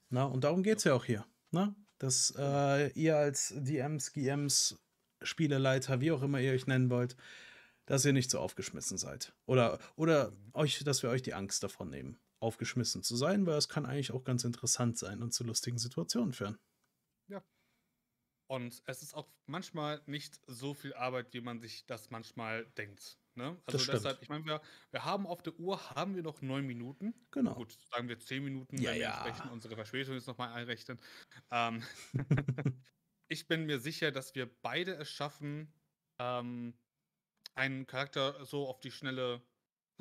Na, und darum geht es ja auch hier. Na? Dass äh, ihr als DMs, GMs, Spieleleiter, wie auch immer ihr euch nennen wollt, dass ihr nicht so aufgeschmissen seid. Oder, oder euch, dass wir euch die Angst davon nehmen, aufgeschmissen zu sein, weil es kann eigentlich auch ganz interessant sein und zu lustigen Situationen führen. Und es ist auch manchmal nicht so viel Arbeit, wie man sich das manchmal denkt. Ne? Also deshalb, ich meine, wir, wir haben auf der Uhr haben wir noch neun Minuten. Genau. Gut, sagen wir zehn Minuten, Ja, wenn wir ja. unsere Verspätung jetzt nochmal einrechnen. Ähm, ich bin mir sicher, dass wir beide es schaffen, ähm, einen Charakter so auf die Schnelle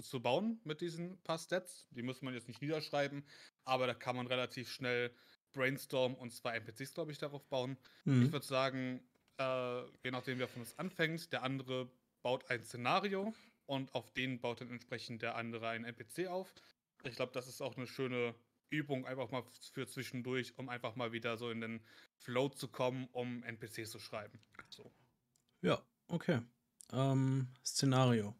zu bauen mit diesen paar Stats. Die muss man jetzt nicht niederschreiben, aber da kann man relativ schnell brainstormen und zwei NPCs, glaube ich, darauf bauen. Mhm. Ich würde sagen, äh, je nachdem, wer von uns anfängt, der andere baut ein Szenario und auf den baut dann entsprechend der andere ein NPC auf. Ich glaube, das ist auch eine schöne Übung, einfach mal für zwischendurch, um einfach mal wieder so in den Flow zu kommen, um NPCs zu schreiben. So. Ja, okay. Ähm, Szenario.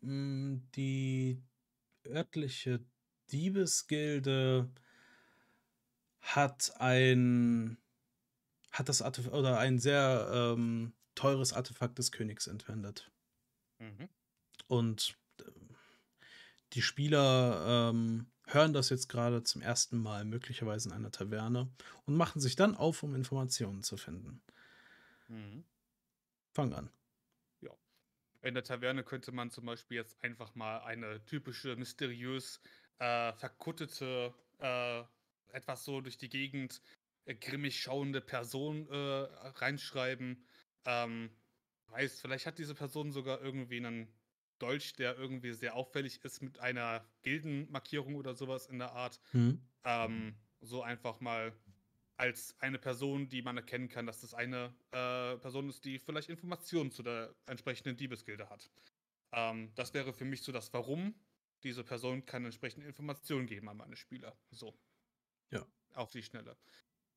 Mm, Die örtliche Diebesgilde hat ein hat das Artefakt oder ein sehr ähm, teures Artefakt des Königs entwendet. Mhm. Und äh, die Spieler ähm, hören das jetzt gerade zum ersten Mal, möglicherweise in einer Taverne, und machen sich dann auf, um Informationen zu finden. Mhm. Fang an. In der Taverne könnte man zum Beispiel jetzt einfach mal eine typische, mysteriös äh, verkuttete, äh, etwas so durch die Gegend äh, grimmig schauende Person äh, reinschreiben. Ähm, weiß, vielleicht hat diese Person sogar irgendwie einen Dolch, der irgendwie sehr auffällig ist mit einer Gildenmarkierung oder sowas in der Art. Hm? Ähm, so einfach mal als eine Person, die man erkennen kann, dass das eine äh, Person ist, die vielleicht Informationen zu der entsprechenden Diebesgilde hat. Ähm, das wäre für mich so das Warum. Diese Person kann entsprechende Informationen geben an meine Spieler. So. Ja. Auf die Schnelle.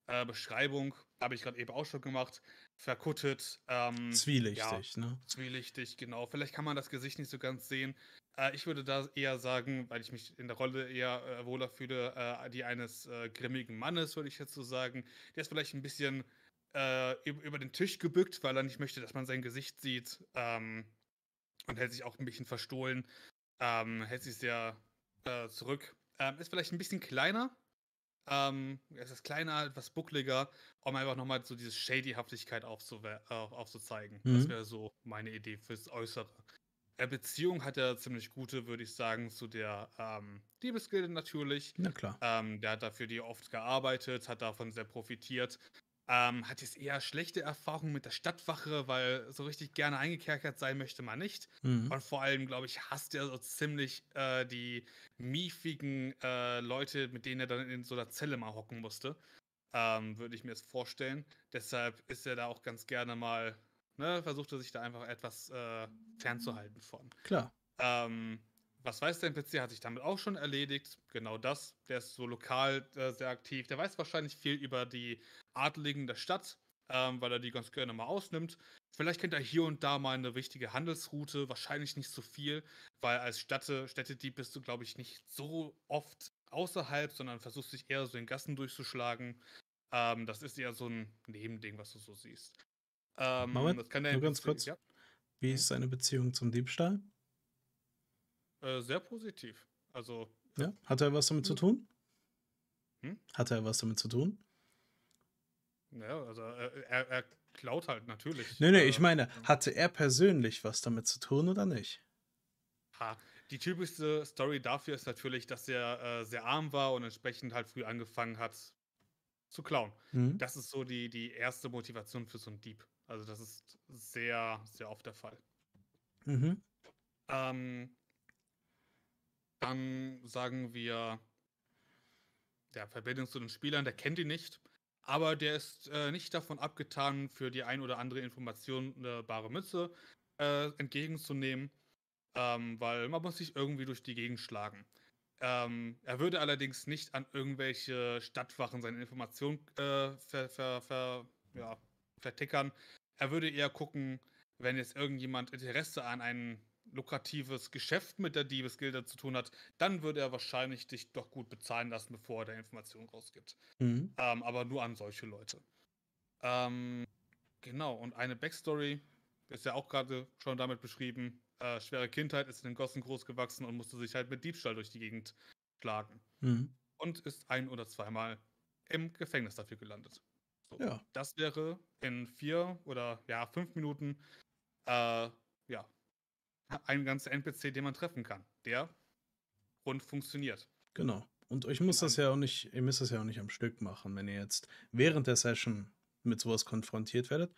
Äh, Beschreibung habe ich gerade eben auch schon gemacht. Verkuttet. Ähm, Zwielichtig, ne? Zwielichtig, genau. Vielleicht kann man das Gesicht nicht so ganz sehen. Äh, ich würde da eher sagen, weil ich mich in der Rolle eher äh, wohler fühle, äh, die eines äh, grimmigen Mannes, würde ich jetzt so sagen. Der ist vielleicht ein bisschen äh, über, den Tisch gebückt, weil er nicht möchte, dass man sein Gesicht sieht. Ähm, und hält sich auch ein bisschen verstohlen. Ähm, hält sich sehr zurück. Ähm, ist vielleicht ein bisschen kleiner. Ähm, es ist kleiner, etwas buckliger, um einfach nochmal so diese Shadyhaftigkeit äh, aufzuzeigen. Das Mhm. wäre so meine Idee fürs Äußere. Äh, Beziehung hat er ziemlich gute, würde ich sagen, zu der ähm, Diebesgilde natürlich. Na klar. Ähm, der hat dafür die oft gearbeitet, hat davon sehr profitiert. Ähm, hat jetzt eher schlechte Erfahrungen mit der Stadtwache, weil so richtig gerne eingekerkert sein möchte man nicht. Mhm. Und vor allem, glaube ich, hasst er so ziemlich äh, die miefigen äh, Leute, mit denen er dann in so einer Zelle mal hocken musste. Ähm, würde ich mir das vorstellen. Deshalb ist er da auch ganz gerne mal, ne, versucht er sich da einfach etwas äh, fernzuhalten von. Klar. Ähm, was weiß der NPC? Hat sich damit auch schon erledigt. Genau das. Der ist so lokal äh, sehr aktiv. Der weiß wahrscheinlich viel über die Adligen der Stadt, ähm, weil er die ganz gerne mal ausnimmt. Vielleicht kennt er hier und da mal eine wichtige Handelsroute. Wahrscheinlich nicht so viel, weil als Städte, Städtedieb bist du, glaube ich, nicht so oft außerhalb, sondern versuchst dich eher so in Gassen durchzuschlagen. Ähm, das ist eher so ein Nebending, was du so siehst. Ähm, Moment, das kann der nur ganz kurz. Ja, Wie Mhm. ist seine Beziehung zum Diebstahl? Äh, sehr positiv. Also Ja? Hat er was damit zu Ja. tun? Hm? Hat er was damit zu tun? Ja, also äh, er, er klaut halt natürlich. Nee, nee, äh, ich meine, hatte er persönlich was damit zu tun oder nicht? ha, die typischste Story dafür ist natürlich, dass er äh, sehr arm war und entsprechend halt früh angefangen hat zu klauen. Mhm. Das ist so die, die erste Motivation für so einen Dieb. Also das ist sehr, sehr oft der Fall. Mhm. Ähm, dann sagen wir, der Verbindung zu den Spielern, der kennt ihn nicht, aber der ist äh, nicht davon abgetan, für die ein oder andere Information eine bare Mütze äh, entgegenzunehmen, ähm, weil man muss sich irgendwie durch die Gegend schlagen. Ähm, er würde allerdings nicht an irgendwelche Stadtwachen seine Informationen äh, ver, ver, ver, ja, vertickern. Er würde eher gucken, wenn jetzt irgendjemand Interesse an ein lukratives Geschäft mit der Diebesgilde zu tun hat, dann würde er wahrscheinlich dich doch gut bezahlen lassen, bevor er der Information rausgibt. Mhm. Ähm, aber nur an solche Leute. Ähm, genau, und eine Backstory ist ja auch gerade schon damit beschrieben. Äh, schwere Kindheit, ist in den Gossen groß gewachsen und musste sich halt mit Diebstahl durch die Gegend schlagen. Mhm. Und ist ein oder zweimal im Gefängnis dafür gelandet. So. Ja. Das wäre in vier oder ja, fünf Minuten äh, ein ganzer NPC, den man treffen kann, der rund funktioniert. Genau. Und euch muss das ja auch nicht, ihr müsst das ja auch nicht am Stück machen, wenn ihr jetzt während der Session mit sowas konfrontiert werdet.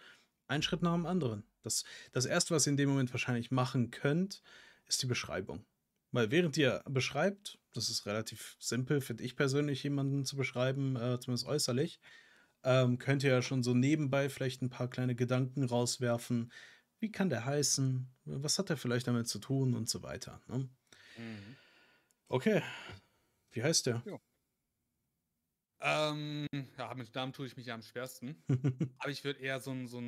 Ein Schritt nach dem anderen. Das, das erste, was ihr in dem Moment wahrscheinlich machen könnt, ist die Beschreibung. Weil während ihr beschreibt das ist relativ simpel, finde ich persönlich, jemanden zu beschreiben, äh, zumindest äußerlich, ähm, könnt ihr ja schon so nebenbei vielleicht 'n paar kleine Gedanken rauswerfen. Wie kann der heißen? Was hat der vielleicht damit zu tun und so weiter, ne? Mhm. Okay. Wie heißt der? Ja. Ähm, ja, mit Namen tue ich mich ja am schwersten. Aber ich würde eher so 'n so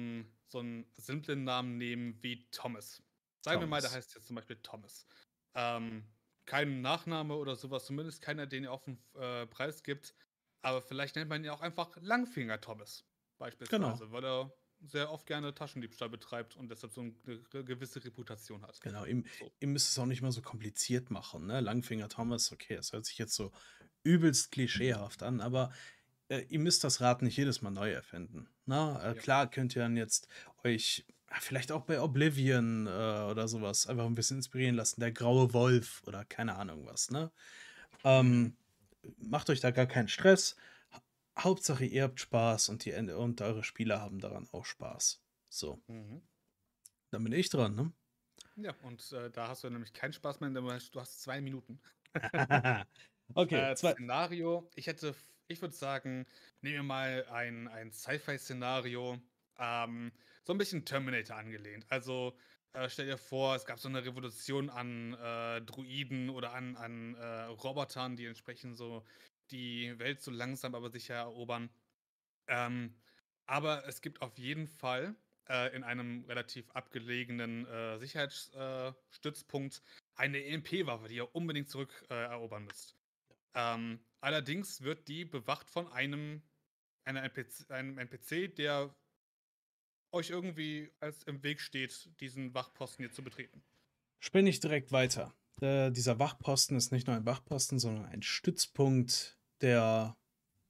so simplen Namen nehmen wie Thomas. Sagen wir mal, der heißt jetzt zum Beispiel Thomas. Ähm, kein Nachname oder so was, zumindest keiner, den ihr offen f äh, preisgibt. Aber vielleicht nennt man ihn auch einfach Langfinger Thomas Genau. beispielsweise, weil er sehr oft gerne Taschendiebstahl betreibt und deshalb so ge gewisse Reputation hat. Genau, ihr So. ihr müsst es auch nicht mal so kompliziert machen, ne? Langfinger Thomas, okay, das hört sich jetzt so übelst klischeehaft an, aber, äh, ihr müsst das Rad nicht jedes Mal neu erfinden, ne? Äh, Ja. klar könnt ihr dann jetzt euch vielleicht auch bei Oblivion, äh, oder so was einfach 'n bisschen inspirieren lassen, der graue Wolf oder keine Ahnung was, ne? Ähm, macht euch da gar keinen Stress. Ha Hauptsache, ihr habt Spaß und die und eure Spieler haben daran auch Spaß. So. Mhm. Dann bin ich dran, ne? Ja, und, äh, da hast du nämlich keinen Spaß mehr, denn du hast 2 Minuten. Okay, Äh, 2 Szenario, ich hätte ich würde sagen, nehmen wir mal ein ein Sci-Fi-Szenario, ähm, so 'n bisschen Terminator angelehnt. Also, äh, stell dir vor, es gab so 'ne Revolution an, äh, Droiden oder an an, äh, Robotern, die entsprechend so die Welt so langsam aber sicher erobern. Ähm, aber es gibt auf jeden Fall, äh, in einem relativ abgelegenen, äh, Sicherheits äh, eine EMP-Waffe, die ihr unbedingt zurück, äh, müsst. Ähm, allerdings wird die bewacht von einem NPC einem NPC, der euch irgendwie als im Weg steht, diesen Wachposten jetzt zu betreten. Spinne ich direkt weiter. Äh, dieser Wachposten ist nicht nur ein Wachposten, sondern ein Stützpunkt der,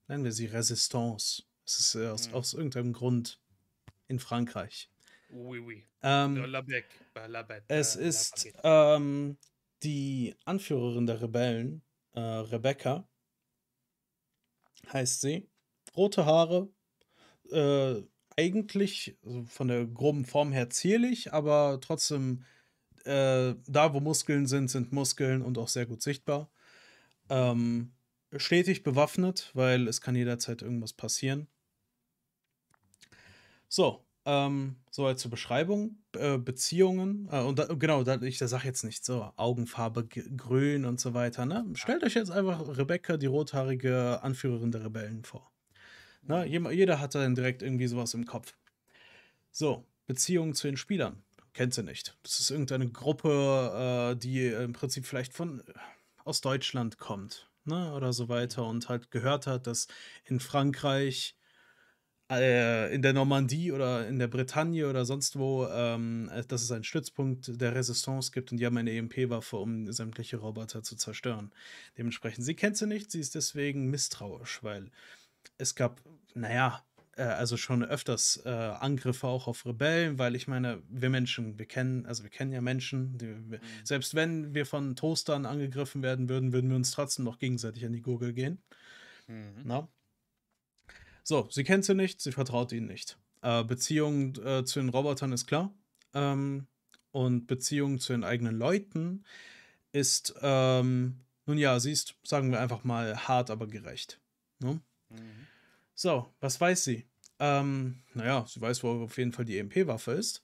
nennen wir sie Résistance. Es ist, äh, aus Mhm. aus irgendeinem Grund in Frankreich. Oui, oui. Ähm la bec, bah, la bête, es äh, la ist, ähm, die Anführerin der Rebellen, äh, Rebecca heißt sie. Rote Haare, äh, eigentlich so von der groben Form her zierlich, aber trotzdem, äh, da, wo Muskeln sind, sind Muskeln und auch sehr gut sichtbar. Ähm, stetig bewaffnet, weil es kann jederzeit irgendwas passieren. So, ähm, soweit zur Beschreibung. Äh, Beziehungen, äh, und da genau, da ich sage jetzt nicht so Augenfarbe grün und so weiter, ne? Stellt euch jetzt einfach Rebecca, die rothaarige Anführerin der Rebellen vor. Ne? Mhm. Jema jeder hat dann direkt irgendwie so was im Kopf. So, Beziehung zu den Spielern. Kennt sie nicht. Das ist irgendeine Gruppe, äh, die im Prinzip vielleicht von aus Deutschland kommt, ne, oder so weiter und halt gehört hat, dass in Frankreich, äh, in der Normandie oder in der Bretagne oder sonst wo, ähm, äh, dass es einen Stützpunkt der Résistance gibt und die haben eine EMP-Waffe, um sämtliche Roboter zu zerstören. Dementsprechend sie kennt sie nicht, sie ist deswegen misstrauisch, weil es gab, na ja, äh, also schon öfters, äh, Angriffe auch auf Rebellen, weil ich meine, wir Menschen, wir kennen also wir kennen ja Menschen, die Mhm. selbst wenn wir von Toastern angegriffen werden würden, würden wir uns trotzdem noch gegenseitig an die Gurgel gehen. Mhm. Ne? So, sie kennt sie nicht, sie vertraut ihnen nicht. Äh, Beziehung, äh, zu den Robotern ist klar. Ähm, und Beziehung zu den eigenen Leuten ist, ähm, nun ja, sie ist, sagen wir einfach mal, hart, aber gerecht, ne? Mhm. So, was weiß sie? Ähm, na ja, sie weiß, wo auf jeden Fall die EMP-Waffe ist.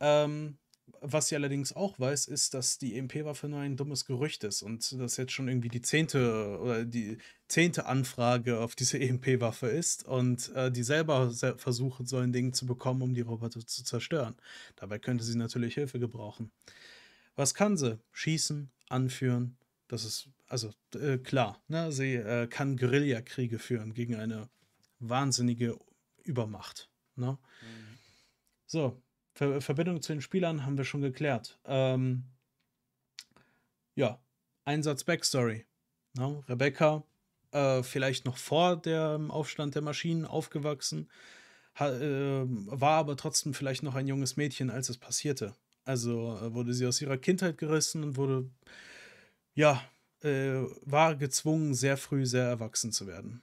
Ähm, was sie allerdings auch weiß, ist, dass die EMP-Waffe nur ein dummes Gerücht ist und das jetzt schon irgendwie die 10. oder die 10. Anfrage auf diese EMP-Waffe ist und, äh, die selber se versuchen, so ein Ding zu bekommen, um die Roboter zu zerstören. Dabei könnte sie natürlich Hilfe gebrauchen. Was kann sie? Schießen, anführen, das ist also, äh, klar, ne? Sie, äh, kann Guerillakriege führen gegen eine wahnsinnige Übermacht, ne? Mhm. So, Ver Verbindung zu den Spielern haben wir schon geklärt. Ähm ja, Einsatz Backstory, ne? Rebecca, äh, vielleicht noch vor dem Aufstand der Maschinen aufgewachsen, ha ähm, war aber trotzdem vielleicht noch ein junges Mädchen, als es passierte. Also, äh, wurde sie aus ihrer Kindheit gerissen und wurde, ja, äh, war gezwungen, sehr früh sehr erwachsen zu werden.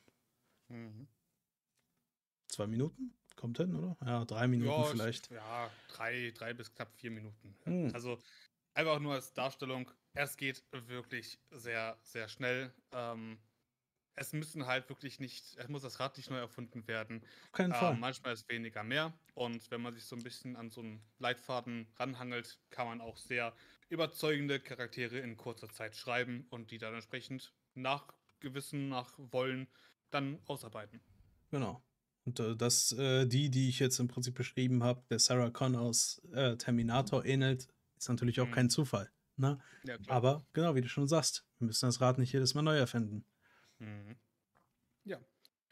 Mhm. 2 Minuten? Kommt hin, oder? Ja, 3 Minuten Ja, vielleicht. ja, 3 3 bis knapp 4 Minuten. Hm. Also, einfach nur als Darstellung, es geht wirklich sehr, sehr schnell. Ähm, es müssen halt wirklich nicht, es muss das Rad nicht neu erfunden werden. Auf keinen Ähm, Fall. manchmal ist weniger mehr. Und wenn man sich so ein bisschen an so einen Leitfaden ranhangelt, kann man auch sehr überzeugende Charaktere in kurzer Zeit schreiben und die dann entsprechend nach Gewissen, nach Wollen dann ausarbeiten. Genau. Und äh, dass äh, die, die ich jetzt im Prinzip beschrieben habe, der Sarah Connor aus äh, Terminator ähnelt, ist natürlich auch Mhm. kein Zufall. Ne? Ja. Aber genau, wie du schon sagst, wir müssen das Rad nicht jedes Mal neu erfinden. Mhm. Ja.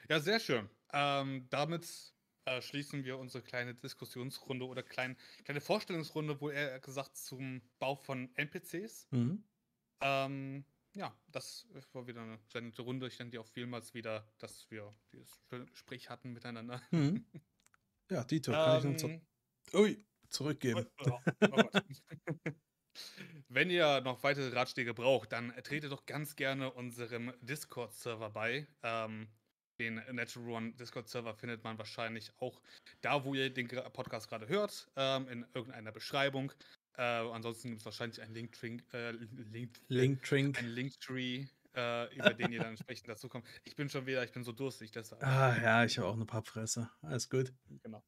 Ja, sehr schön. Ähm, damit äh, schließen wir unsere kleine Diskussionsrunde oder klein, kleine Vorstellungsrunde, wohl eher gesagt zum Bau von NPCs. Mhm. Ähm, ja, das war wieder eine sehr nette Runde. Ich danke dir auch vielmals wieder, dass wir dieses schöne Gespräch hatten miteinander. Mhm. Ja, Dito, kann ich nun zu Ähm, Ui, zurückgeben. Oh. Wenn ihr noch weitere Ratschläge braucht, dann tretet doch ganz gerne unserem Discord-Server bei. Ähm, den Natural One Discord-Server findet man wahrscheinlich auch da, wo ihr den Podcast gerade hört, ähm, in irgendeiner Beschreibung. Äh, ansonsten gibt es wahrscheinlich einen Linktree, äh, Link, Link einen Linktree, äh, über den ihr dann entsprechend dazu kommt. Ich bin schon wieder, ich bin so durstig, deshalb. Ah, ja, ich habe auch eine Pappfresse. Alles gut. Genau.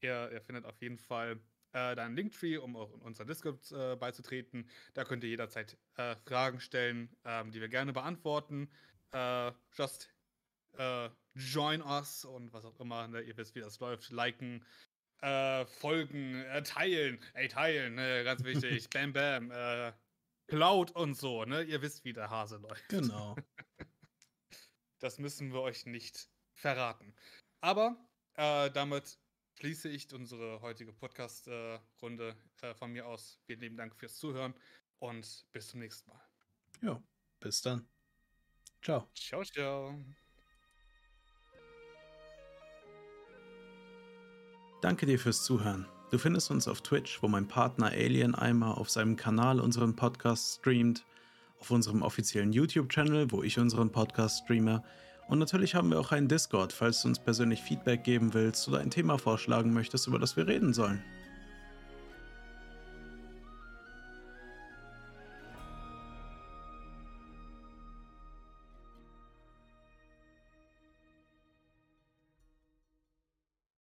Ihr, ihr findet auf jeden Fall äh, da einen Linktree, um auch in unser Discord äh, beizutreten. Da könnt ihr jederzeit äh, Fragen stellen, ähm, die wir gerne beantworten. Äh, just äh, join us und was auch immer. Ne? Ihr wisst, wie das läuft. Liken, äh, folgen, äh, teilen. Ey, teilen, ne? ganz wichtig. bam, bam. Äh, Cloud und so. Ne? Ihr wisst, wie der Hase läuft. Genau. Das müssen wir euch nicht verraten. Aber äh, damit schließe ich unsere heutige Podcast-Runde äh, von mir aus. Vielen lieben Dank fürs Zuhören und bis zum nächsten Mal. Ja, bis dann. Ciao. Ciao, ciao. Danke dir fürs Zuhören. Du findest uns auf Twitch, wo mein Partner Alien Eimer auf seinem Kanal unseren Podcast streamt, auf unserem offiziellen YouTube-Channel, wo ich unseren Podcast streame. Und natürlich haben wir auch einen Discord, falls du uns persönlich Feedback geben willst oder ein Thema vorschlagen möchtest, über das wir reden sollen.